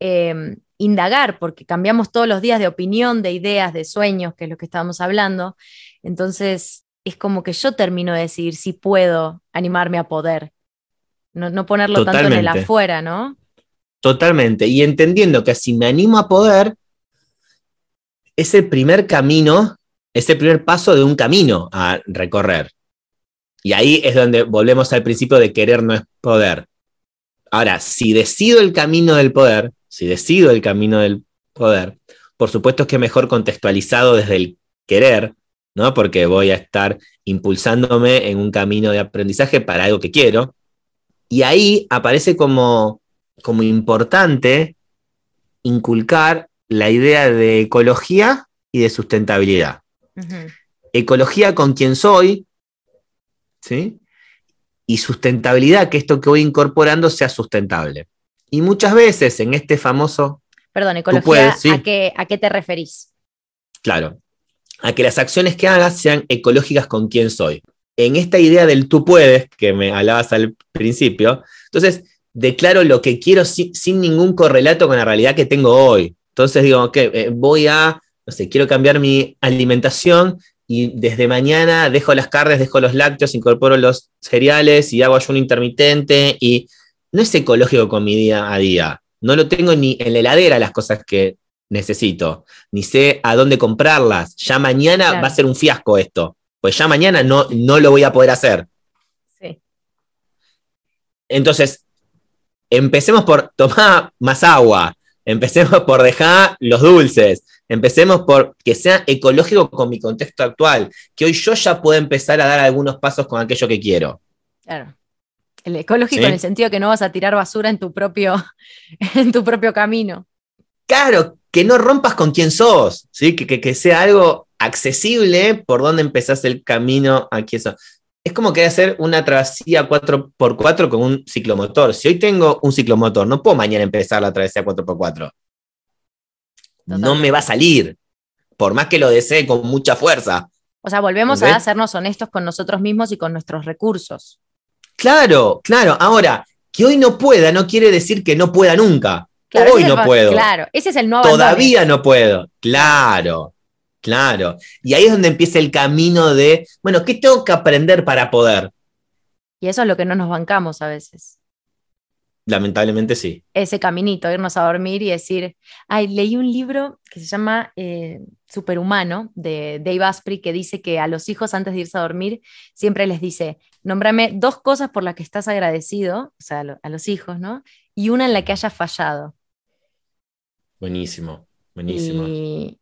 em, indagar, porque cambiamos todos los días de opinión, de ideas, de sueños, que es lo que estábamos hablando. Entonces, es como que yo termino de decidir si puedo animarme a poder, no, ponerlo tanto en el afuera, ¿no? Totalmente. Y entendiendo que si me animo a poder, es el primer camino, es el primer paso de un camino a recorrer. Y ahí es donde volvemos al principio de querer no es poder. Ahora, si decido el camino del poder, si decido el camino del poder, por supuesto es que mejor contextualizado desde el querer, ¿no? Porque voy a estar impulsándome en un camino de aprendizaje para algo que quiero. Y ahí aparece como como importante inculcar la idea de ecología y de sustentabilidad. Ecología con quien soy, ¿sí? Y sustentabilidad, que esto que voy incorporando sea sustentable. Y muchas veces en este famoso... Perdón, ecología, ¿a, qué, ¿a qué te referís? Claro. a que las acciones que hagas sean ecológicas con quien soy. En esta idea del tú puedes, que me hablabas al principio, entonces declaro lo que quiero sin, ningún correlato con la realidad que tengo hoy. Entonces digo, que eh, voy a, no sé, quiero cambiar mi alimentación y desde mañana dejo las carnes, dejo los lácteos, incorporo los cereales y hago ayuno intermitente y no es ecológico con mi día a día. No lo tengo ni en la heladera las cosas que necesito, ni sé a dónde comprarlas. Ya mañana va a ser un fiasco esto, pues ya mañana no, no lo voy a poder hacer. Sí. Entonces, empecemos por tomar más agua, empecemos por dejar los dulces, empecemos por que sea ecológico con mi contexto actual, que hoy yo ya pueda empezar a dar algunos pasos con aquello que quiero. Claro. El ecológico en el sentido que no vas a tirar basura en tu propio, en tu propio camino. Claro, que no rompas con quien sos, ¿sí? que, que, sea algo accesible por donde empezás el camino a quien sos. Es como que hacer una travesía 4x4 con un ciclomotor. Si hoy tengo un ciclomotor, no puedo mañana empezar la travesía 4x4. No me va a salir, por más que lo desee con mucha fuerza. O sea, volvemos a hacernos honestos con nosotros mismos y con nuestros recursos. Claro, claro. Ahora, que hoy no pueda no quiere decir que no pueda nunca. Hoy no puedo. Claro, ese es el no Todavía no puedo. Claro, claro. Y ahí es donde empieza el camino de, bueno, ¿qué tengo que aprender para poder? Y eso es lo que no nos bancamos a veces. Lamentablemente sí. Ese caminito, irnos a dormir y decir, ay, leí un libro que se llama eh, Superhumano de Dave Asprey que dice que a los hijos antes de irse a dormir siempre les dice, nómbrame dos cosas por las que estás agradecido, o sea, a los hijos, ¿no? Y una en la que hayas fallado. Buenísimo, buenísimo. Y,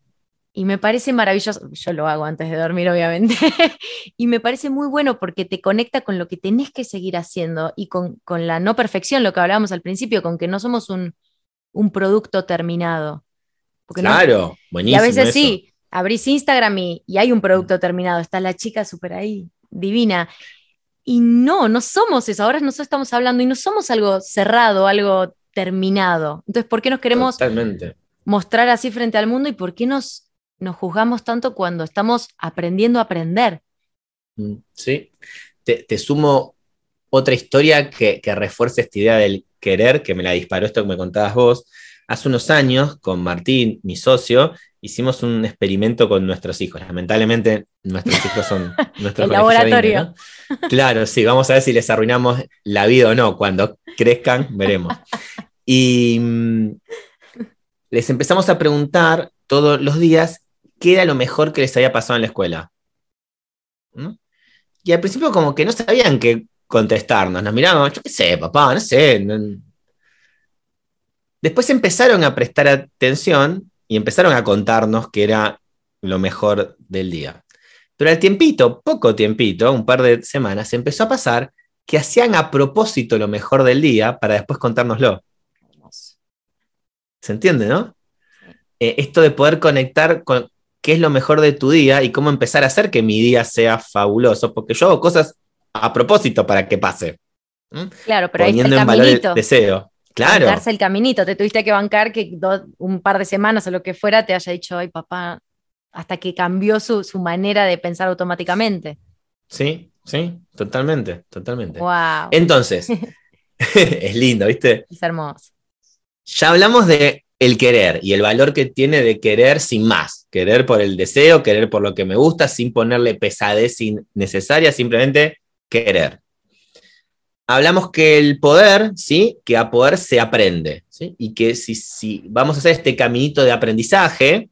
me parece maravilloso, yo lo hago antes de dormir, obviamente, y me parece muy bueno porque te conecta con lo que tenés que seguir haciendo y con, la no perfección, lo que hablábamos al principio, con que no somos un, producto terminado. Claro, buenísimo. Y a veces sí, abrís Instagram y, y, hay un producto terminado, está la chica súper ahí, divina. Y no, no somos eso, ahora nosotros estamos hablando y no somos algo cerrado, algo terminado. Entonces, ¿por qué nos queremos mostrar así frente al mundo y por qué nos, nos juzgamos tanto cuando estamos aprendiendo a aprender? Mm, sí, te, sumo otra historia que, que refuerza esta idea del querer, que me la disparó esto que me contabas vos. Hace unos años, con Martín, mi socio, hicimos un experimento con nuestros hijos. Lamentablemente, nuestros hijos son nuestros laboratorio. Claro, sí, vamos a ver si les arruinamos la vida o no. Cuando crezcan, veremos. Y mm, les empezamos a preguntar todos los días qué era lo mejor que les había pasado en la escuela. Y al principio como que no sabían qué contestarnos, nos miraban, yo qué sé, papá, no sé. Después empezaron a prestar atención y empezaron a contarnos qué era lo mejor del día. Pero al tiempito, poco tiempito, un par de semanas, empezó a pasar que hacían a propósito lo mejor del día para después contárnoslo. ¿Se entiende, no? Eh, esto de poder conectar con qué es lo mejor de tu día y cómo empezar a hacer que mi día sea fabuloso, porque yo hago cosas a propósito para que pase. Claro, pero ahí está el caminito. deseo. Claro. Darse el caminito. Te tuviste que bancar que un par de semanas o lo que fuera te haya dicho, ay papá, hasta que cambió su, su manera de pensar automáticamente. Sí, sí, totalmente, totalmente. Wow. Entonces, es lindo, ¿viste? Es hermoso. Ya hablamos de el querer y el valor que tiene de querer sin más, querer por el deseo, querer por lo que me gusta, sin ponerle pesadez innecesaria, simplemente querer. Hablamos que el poder, ¿sí? Que a poder se aprende. Y que si, si vamos a hacer este caminito de aprendizaje,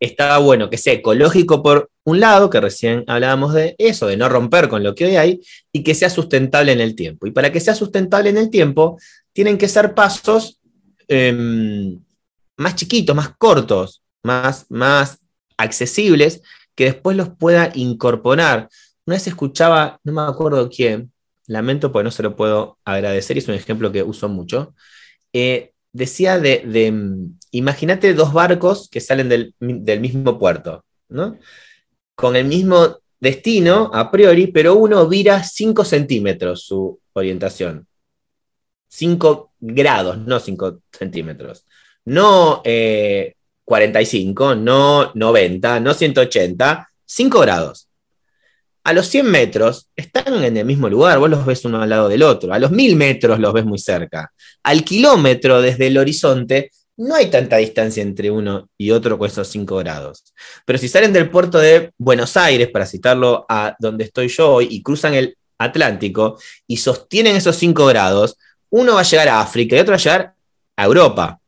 está bueno que sea ecológico por un lado, que recién hablábamos de eso, de no romper con lo que hoy hay, y que sea sustentable en el tiempo. Y para que sea sustentable en el tiempo, tienen que ser pasos em, más chiquitos, más cortos, más, más accesibles, que después los pueda incorporar. Una vez escuchaba, no me acuerdo quién, lamento porque no se lo puedo agradecer, y es un ejemplo que uso mucho, eh, decía de, em, imagínate dos barcos que salen del, del mismo puerto, ¿no? con el mismo destino a priori, pero uno vira 5 centímetros su orientación. 5 grados, no 5 centímetros. No 45, no 90, no 180, 5 grados. A los 100 metros están en el mismo lugar, vos los ves uno al lado del otro. A los 1000 metros los ves muy cerca. Al kilómetro desde el horizonte no hay tanta distancia entre uno y otro con esos 5 grados. Pero si salen del puerto de Buenos Aires, para citarlo a donde estoy yo hoy, y cruzan el Atlántico y sostienen esos 5 grados, uno va a llegar a África y otro va a llegar a Europa.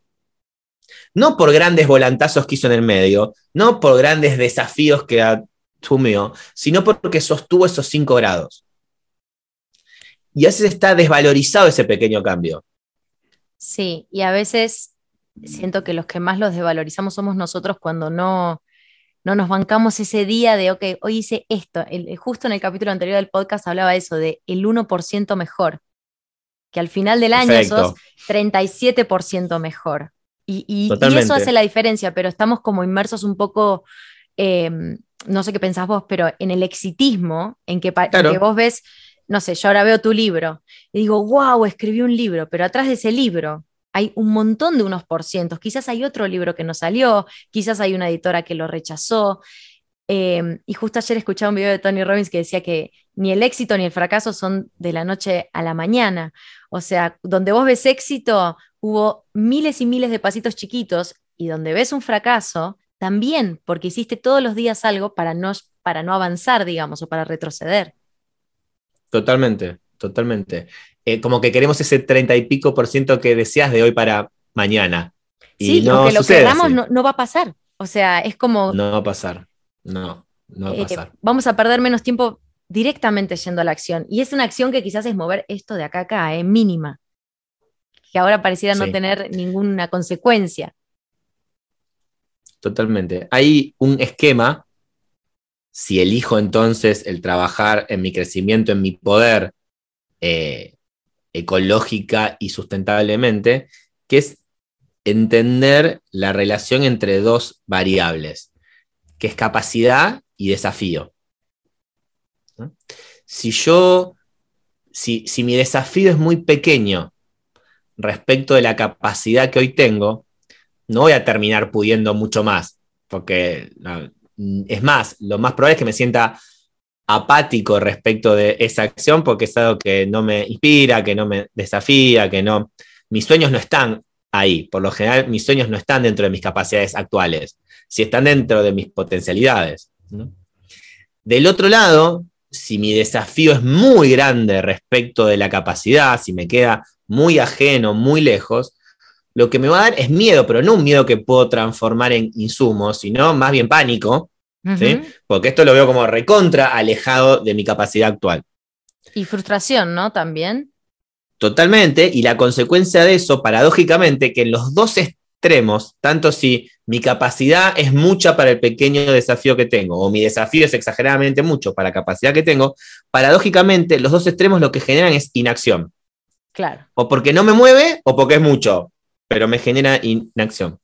No por grandes volantazos que hizo en el medio, no por grandes desafíos que asumió, sino porque sostuvo esos 5 grados. Y a veces está desvalorizado ese pequeño cambio. Sí, y a veces siento que los que más los desvalorizamos somos nosotros cuando no, no nos bancamos ese día de, ok, hoy hice esto. justo en el capítulo anterior del podcast hablaba eso de el 1% mejor, que al final del año sos 37% mejor. Y, y, eso hace la diferencia, pero estamos como inmersos un poco, em, no sé qué pensás vos, pero en el exitismo, en que, en que vos ves, no sé, yo ahora veo tu libro y digo, wow, escribí un libro, pero atrás de ese libro hay un montón de unos por cientos. Quizás hay otro libro que no salió, quizás hay una editora que lo rechazó. Em, y justo ayer escuchaba un video de Tony Robbins que decía que ni el éxito ni el fracaso son de la noche a la mañana. O sea, donde vos ves éxito, hubo miles y miles de pasitos chiquitos y donde ves un fracaso, también, porque hiciste todos los días algo para no, para no avanzar, digamos, o para retroceder. Totalmente, totalmente. Eh, como que queremos ese 30 y pico por ciento que decías de hoy para mañana. Y sí, no lo que queramos no, va a pasar. O sea, es como... No va a pasar. No, no va a eh, pasar. vamos a perder menos tiempo directamente yendo a la acción. Y es una acción que quizás es mover esto de acá a acá, es eh, mínima. Que ahora pareciera no tener ninguna consecuencia. Totalmente. Hay un esquema. Si elijo entonces el trabajar en mi crecimiento, en mi poder, ecológica y sustentablemente, que es entender la relación entre dos variables, que es capacidad y desafío. Si yo, si, si mi desafío es muy pequeño respecto de la capacidad que hoy tengo, no voy a terminar pudiendo mucho más, porque es más, lo más probable es que me sienta apático respecto de esa acción porque es algo que no me inspira, que no me desafía, que no... Mis sueños no están ahí. Por lo general, mis sueños no están dentro de mis capacidades actuales, si están dentro de mis potencialidades. Del otro lado, si mi desafío es muy grande respecto de la capacidad, si me queda muy ajeno, muy lejos, lo que me va a dar es miedo, pero no un miedo que puedo transformar en insumo, sino más bien pánico, porque esto lo veo como recontra alejado de mi capacidad actual. Y frustración, ¿no? También. Totalmente, y la consecuencia de eso, paradójicamente, que en los dos extremos, tanto si mi capacidad es mucha para el pequeño desafío que tengo, o mi desafío es exageradamente mucho para la capacidad que tengo, paradójicamente los dos extremos lo que generan es inacción. Claro. O porque no me mueve o porque es mucho, pero me genera inacción.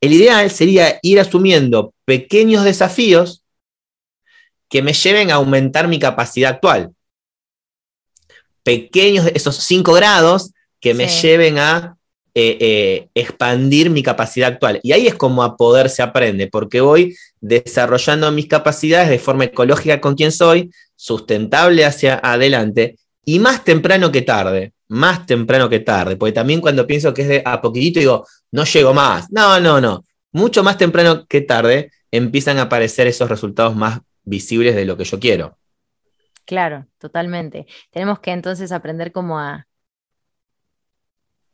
El ideal sería ir asumiendo pequeños desafíos que me lleven a aumentar mi capacidad actual. Pequeños, esos cinco grados que me lleven a eh, eh, expandir mi capacidad actual. Y ahí es como a poder se aprende, porque voy desarrollando mis capacidades de forma ecológica con quien soy, sustentable hacia adelante, y más temprano que tarde más temprano que tarde, porque también cuando pienso que es de a poquitito digo, no llego más. No, no, no. Mucho más temprano que tarde empiezan a aparecer esos resultados más visibles de lo que yo quiero. Claro, totalmente. Tenemos que entonces aprender como a,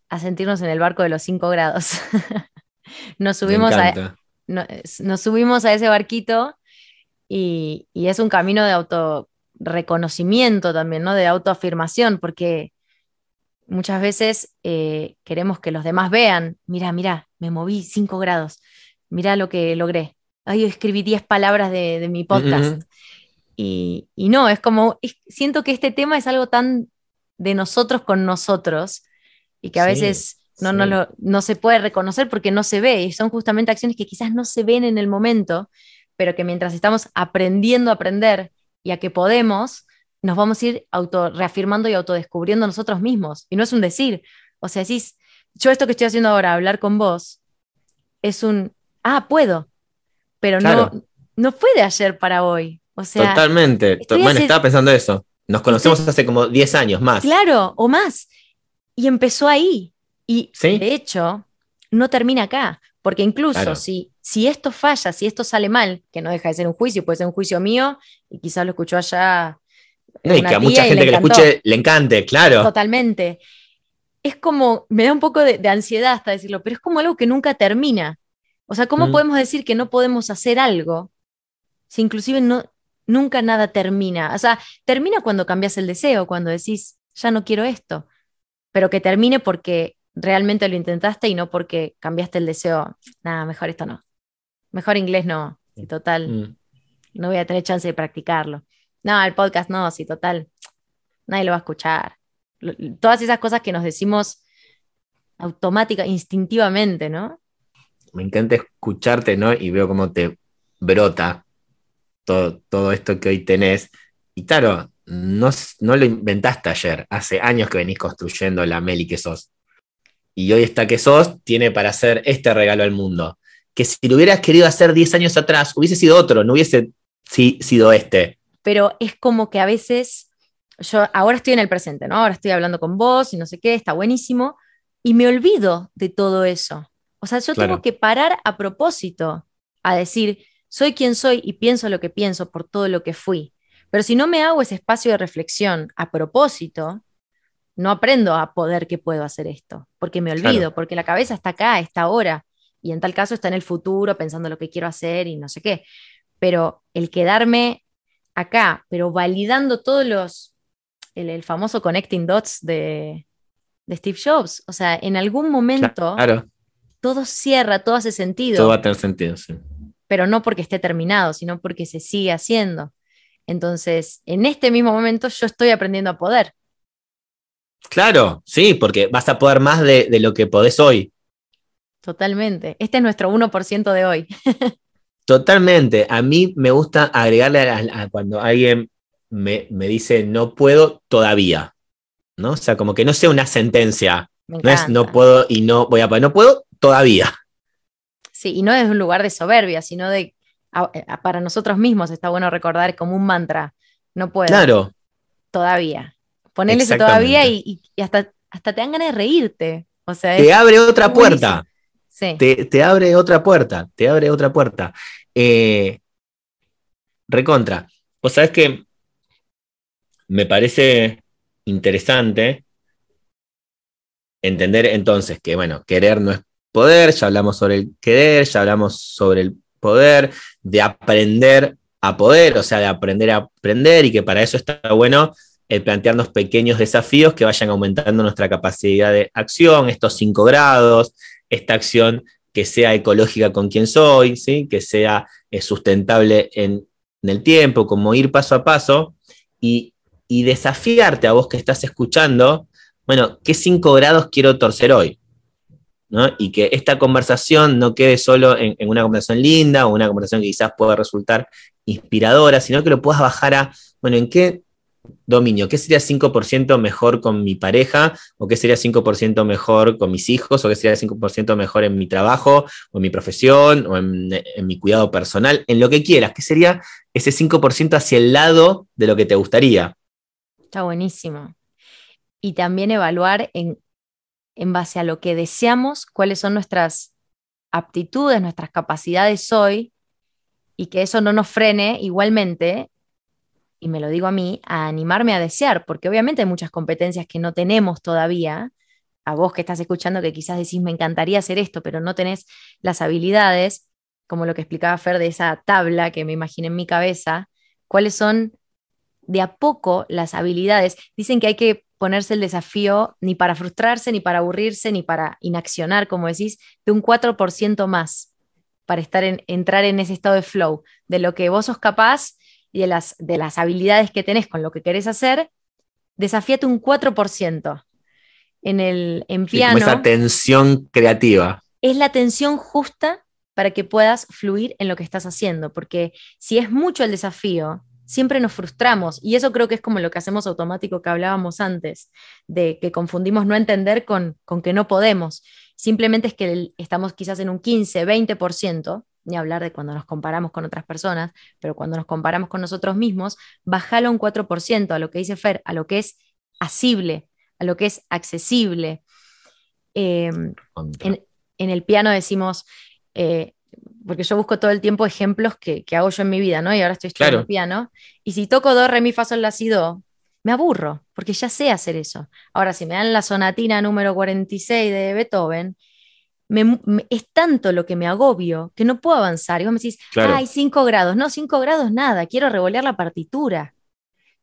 a sentirnos en el barco de los cinco grados. nos, subimos a, nos subimos a ese barquito y, y, es un camino de autorreconocimiento también, ¿no? De autoafirmación, porque muchas veces eh, queremos que los demás vean, mira, mira, me moví 5 grados, mira lo que logré. Ay, escribí 10 palabras de, mi podcast. y, no, es como, siento que este tema es algo tan de nosotros con nosotros y que a veces no, no, no se puede reconocer porque no se ve y son justamente acciones que quizás no se ven en el momento, pero que mientras estamos aprendiendo a aprender y a que podemos, nos vamos a ir auto reafirmando y autodescubriendo nosotros mismos. Y no es un decir. O sea, decís, yo esto que estoy haciendo ahora, hablar con vos, es un ah, puedo, pero no, no fue de ayer para hoy. O sea, Totalmente. Bueno, estaba pensando eso. Nos conocemos hace como 10 años más. Claro, o más. Y empezó ahí. Y de hecho, no termina acá. Porque incluso si, si esto falla, si esto sale mal, que no deja de ser un juicio, puede ser un juicio mío, y quizás lo escuchó allá. Y que a mucha gente que lo escuche le encante, claro. Totalmente. Es como, me da un poco de, ansiedad hasta decirlo, pero es como algo que nunca termina. O sea, ¿cómo mm. podemos decir que no podemos hacer algo si inclusive no, nunca nada termina? O sea, termina cuando cambias el deseo, cuando decís, ya no quiero esto, pero que termine porque realmente lo intentaste y no porque cambiaste el deseo, nada, mejor esto no. Mejor inglés no, si total, mm. no voy a tener chance de practicarlo. No, el podcast no, si total, nadie lo va a escuchar. Todas esas cosas que nos decimos automática, instintivamente, ¿no? Me encanta escucharte, ¿no? Y veo cómo te brota todo, todo esto que hoy tenés. Y claro, no, no lo inventaste ayer, hace años que venís construyendo la Meli que sos y hoy está que sos, tiene para hacer este regalo al mundo. Que si lo hubieras querido hacer 10 años atrás, hubiese sido otro, no hubiese sido este. Pero es como que a veces, yo ahora estoy en el presente, ¿no? Ahora estoy hablando con vos y no sé qué, está buenísimo, y me olvido de todo eso. O sea, yo tengo que parar a propósito a decir, soy quien soy y pienso lo que pienso por todo lo que fui. Pero si no me hago ese espacio de reflexión a propósito, no aprendo a poder que puedo hacer esto, porque me olvido, porque la cabeza está acá, está ahora, y en tal caso está en el futuro pensando lo que quiero hacer y no sé qué. Pero el quedarme acá, pero validando todos los, el, famoso connecting dots de, Steve Jobs, o sea, en algún momento todo cierra, todo hace sentido. Todo va a tener sentido, sí. Pero no porque esté terminado, sino porque se sigue haciendo. Entonces, en este mismo momento yo estoy aprendiendo a poder. Claro, sí, porque vas a poder más de, lo que podés hoy. Totalmente. Este es nuestro 1% de hoy. Totalmente. A mí me gusta agregarle a, cuando alguien me, dice no puedo todavía. ¿no? O sea, como que no sea una sentencia. No es no puedo y no voy a poder. No puedo todavía. Sí, y no es un lugar de soberbia, sino de para nosotros mismos está bueno recordar como un mantra. No puedo. Claro. Todavía. Ponele eso todavía y, hasta, hasta te dan ganas de reírte. O sea, te abre otra puerta. Sí. Te, abre otra puerta, te abre otra puerta. Eh, recontra. Vos sabés que me parece interesante entender entonces que, bueno, querer no es poder, ya hablamos sobre el querer, ya hablamos sobre el poder, de aprender a poder, o sea, de aprender a aprender y que para eso está bueno el plantearnos pequeños desafíos que vayan aumentando nuestra capacidad de acción, estos cinco grados, esta acción que sea ecológica con quien soy, ¿sí? que sea eh, sustentable en, el tiempo, como ir paso a paso y, desafiarte a vos que estás escuchando, bueno, ¿qué cinco grados quiero torcer hoy? Y que esta conversación no quede solo en, en, una conversación linda o una conversación que quizás pueda resultar inspiradora, sino que lo puedas bajar a, bueno, ¿en qué dominio, ¿qué sería 5% mejor con mi pareja? ¿O qué sería 5% mejor con mis hijos? ¿O qué sería 5% mejor en mi trabajo? ¿O en mi profesión? ¿O en, mi cuidado personal? En lo que quieras. ¿Qué sería ese 5% hacia el lado de lo que te gustaría? Está buenísimo. Y también evaluar en, en base a lo que deseamos, cuáles son nuestras aptitudes, nuestras capacidades hoy, y que eso no nos frene igualmente y me lo digo a mí, a animarme a desear, porque obviamente hay muchas competencias que no tenemos todavía. A vos que estás escuchando que quizás decís, me encantaría hacer esto, pero no tenés las habilidades, como lo que explicaba Fer de esa tabla que me imaginé en mi cabeza, cuáles son de a poco las habilidades. Dicen que hay que ponerse el desafío ni para frustrarse, ni para aburrirse, ni para inaccionar, como decís, de un 4% más para estar en, entrar en ese estado de flow, de lo que vos sos capaz y de las, de las habilidades que tenés con lo que querés hacer, desafíate un 4%. En el en piano. esa tensión creativa. Es la tensión justa para que puedas fluir en lo que estás haciendo, porque si es mucho el desafío, siempre nos frustramos. Y eso creo que es como lo que hacemos automático que hablábamos antes, de que confundimos no entender con, con que no podemos. Simplemente es que estamos quizás en un 15, 20%, ni hablar de cuando nos comparamos con otras personas, pero cuando nos comparamos con nosotros mismos, bajalo un 4% a lo que dice Fer, a lo que es asible, a lo que es accesible. Em, en, el piano decimos, eh, porque yo busco todo el tiempo ejemplos que, hago yo en mi vida, ¿no? Y ahora estoy estudiando piano. Y si toco do, re, mi, fa, sol, la, si, do, me aburro, porque ya sé hacer eso. Ahora, si me dan la sonatina número 46 de Beethoven, es tanto lo que me agobio que no puedo avanzar. Y vos me decís, ay, 5 grados. No, 5 grados nada, quiero revolear la partitura.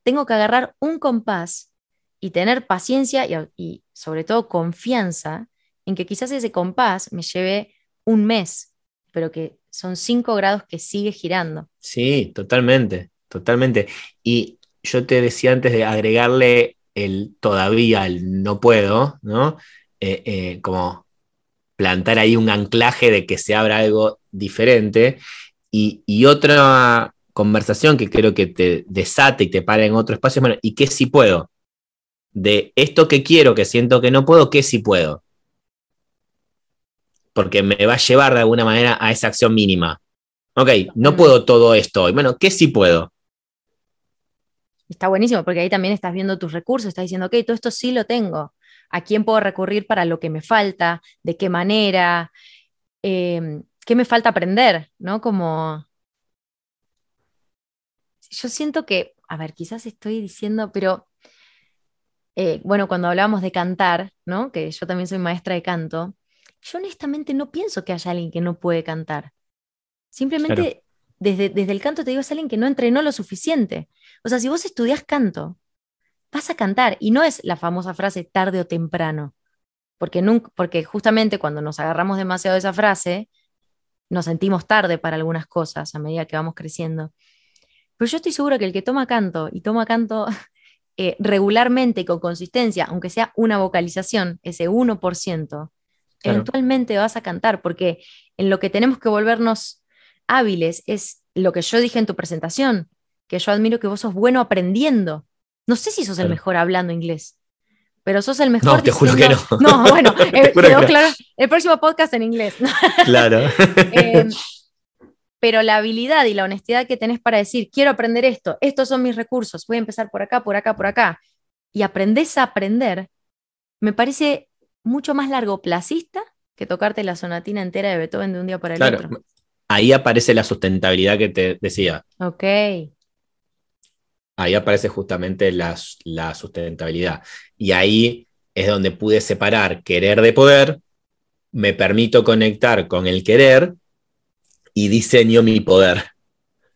Tengo que agarrar un compás y tener paciencia y, y sobre todo confianza en que quizás ese compás me lleve un mes pero que son 5 grados que sigue girando. Sí, totalmente, totalmente. Y yo te decía antes de agregarle el todavía, el no puedo, ¿no? Eh, eh, como plantar ahí un anclaje de que se abra algo diferente. Y, otra conversación que creo que te desate y te para en otro espacio, bueno, ¿y qué sí puedo? De esto que quiero, que siento que no puedo, ¿qué sí puedo? porque me va a llevar de alguna manera a esa acción mínima. Ok, no puedo todo esto hoy. Bueno, ¿qué sí puedo? Está buenísimo, porque ahí también estás viendo tus recursos, estás diciendo, ok, todo esto sí lo tengo. ¿A quién puedo recurrir para lo que me falta? ¿De qué manera? Em, ¿Qué me falta aprender? ¿No? Como. Yo siento que, a ver, quizás estoy diciendo, pero eh, bueno, cuando hablábamos de cantar, ¿no? Que yo también soy maestra de canto, yo honestamente no pienso que haya alguien que no puede cantar. Simplemente desde, desde el canto te digo, es alguien que no entrenó lo suficiente. O sea, si vos estudias canto, vas a cantar. Y no es la famosa frase tarde o temprano. Porque, nunca, porque justamente cuando nos agarramos demasiado de esa frase, nos sentimos tarde para algunas cosas a medida que vamos creciendo. Pero yo estoy segura que el que toma canto y toma canto eh, regularmente y con consistencia, aunque sea una vocalización, ese 1%, eventualmente vas a cantar, porque en lo que tenemos que volvernos hábiles es lo que yo dije en tu presentación, que yo admiro que vos sos bueno aprendiendo. No sé si sos el mejor hablando inglés, pero sos el mejor. No, te juro que no. No, bueno, eh, claro. El próximo podcast en inglés. Claro. Em, pero la habilidad y la honestidad que tenés para decir, quiero aprender esto, estos son mis recursos, voy a empezar por acá, por acá, por acá, y aprendés a aprender, me parece mucho más largoplacista que tocarte la sonatina entera de Beethoven de un día para el otro. Ahí aparece la sustentabilidad que te decía. Ok. Ahí aparece justamente la, la sustentabilidad. Y ahí es donde pude separar querer de poder, me permito conectar con el querer y diseño mi poder.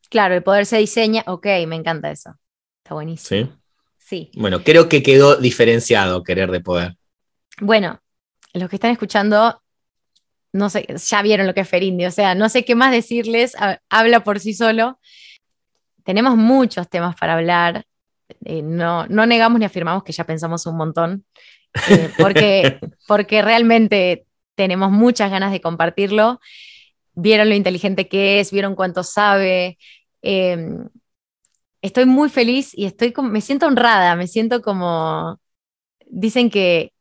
Claro, el poder se diseña, ok, me encanta eso. Está buenísimo. Sí. Sí. Bueno, creo que quedó diferenciado querer de poder. Bueno, los que están escuchando, no sé, ya vieron lo que es Ferindi, o sea, no sé qué más decirles, habla por sí solo. Tenemos muchos temas para hablar, eh, no, no negamos ni afirmamos que ya pensamos un montón, eh, porque, porque realmente tenemos muchas ganas de compartirlo. Vieron lo inteligente que es, vieron cuánto sabe. Em, estoy muy feliz y estoy me siento honrada, me siento como, dicen que,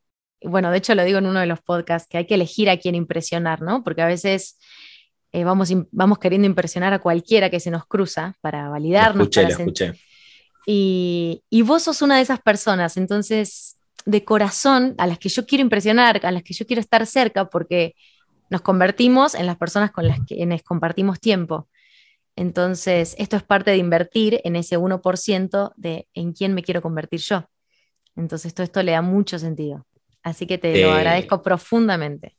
bueno, de hecho lo digo en uno de los podcasts, que hay que elegir a quién impresionar, ¿no? Porque a veces eh, vamos, vamos queriendo impresionar a cualquiera que se nos cruza para validarnos. Escuché, lo escuché. Y, y vos sos una de esas personas, entonces, de corazón, a las que yo quiero impresionar, a las que yo quiero estar cerca, porque nos convertimos en las personas con las que compartimos tiempo. Entonces, esto es parte de invertir en ese 1% de en quién me quiero convertir yo. Entonces, todo esto le da mucho sentido. Así que te lo eh, agradezco profundamente.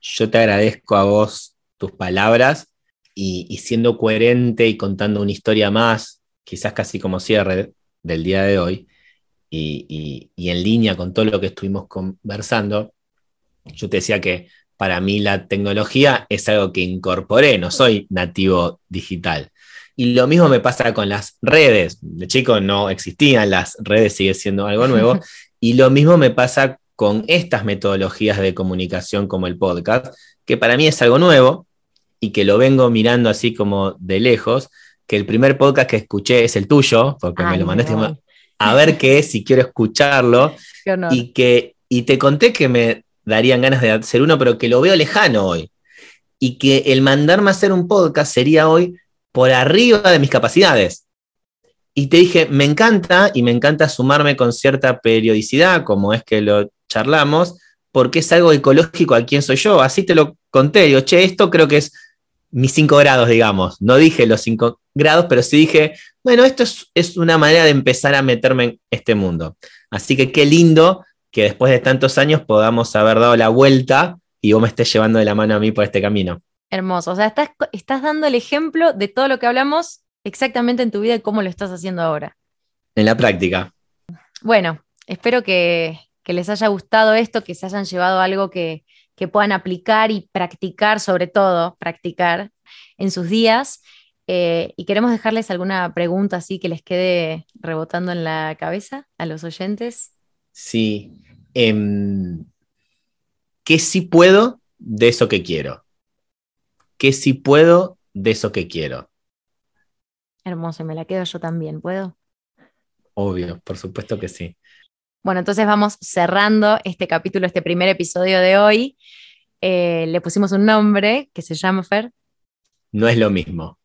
Yo te agradezco a vos tus palabras y, siendo coherente y contando una historia más, quizás casi como cierre del día de hoy, y, en línea con todo lo que estuvimos conversando, yo te decía que para mí la tecnología es algo que incorporé, no soy nativo digital. Y lo mismo me pasa con las redes. De chico no existían las redes, sigue siendo algo nuevo. y lo mismo me pasa con estas metodologías de comunicación como el podcast, que para mí es algo nuevo y que lo vengo mirando así como de lejos, que el primer podcast que escuché es el tuyo, porque me lo mandaste a ver qué es, si quiero escucharlo. Y que y te conté que me darían ganas de hacer uno, pero que lo veo lejano hoy. Y que el mandarme a hacer un podcast sería hoy por arriba de mis capacidades. Y te dije, me encanta y me encanta sumarme con cierta periodicidad, como es que lo charlamos, porque es algo ecológico a quién soy yo. Así te lo conté. Digo, che, esto creo que es mis cinco grados, digamos. No dije los cinco grados, pero sí dije, bueno, esto es, es una manera de empezar a meterme en este mundo. Así que qué lindo que después de tantos años podamos haber dado la vuelta y vos me estés llevando de la mano a mí por este camino. Hermoso. O sea, estás, estás dando el ejemplo de todo lo que hablamos exactamente en tu vida y cómo lo estás haciendo ahora. En la práctica. Bueno, espero que, les haya gustado esto, que se hayan llevado algo que, que puedan aplicar y practicar, sobre todo practicar en sus días. Eh, y queremos dejarles alguna pregunta así que les quede rebotando en la cabeza a los oyentes. Sí. Em, ¿Qué sí puedo de eso que quiero? ¿Qué sí puedo de eso que quiero? Hermoso, me la quedo yo también, ¿puedo? Obvio, por supuesto que sí. Bueno, entonces vamos cerrando este capítulo, este primer episodio de hoy. Eh, le pusimos un nombre que se llama Fer. No es lo mismo.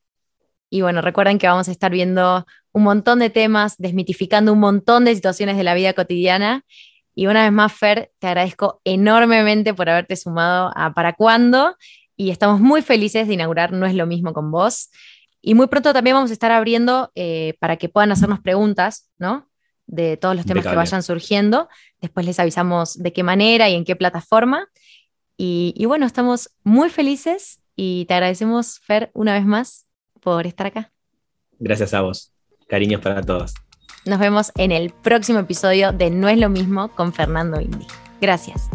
Y bueno, recuerden que vamos a estar viendo un montón de temas, desmitificando un montón de situaciones de la vida cotidiana. Y una vez más, Fer, te agradezco enormemente por haberte sumado a Para Cuándo. Y estamos muy felices de inaugurar No es lo mismo con vos. Y muy pronto también vamos a estar abriendo eh, para que puedan hacernos preguntas, ¿no? De todos los temas que vayan surgiendo. Después les avisamos de qué manera y en qué plataforma. Y, y bueno, estamos muy felices y te agradecemos, Fer, una vez más por estar acá. Gracias a vos. Cariños para todos. Nos vemos en el próximo episodio de No es lo mismo con Fernando Indy. Gracias.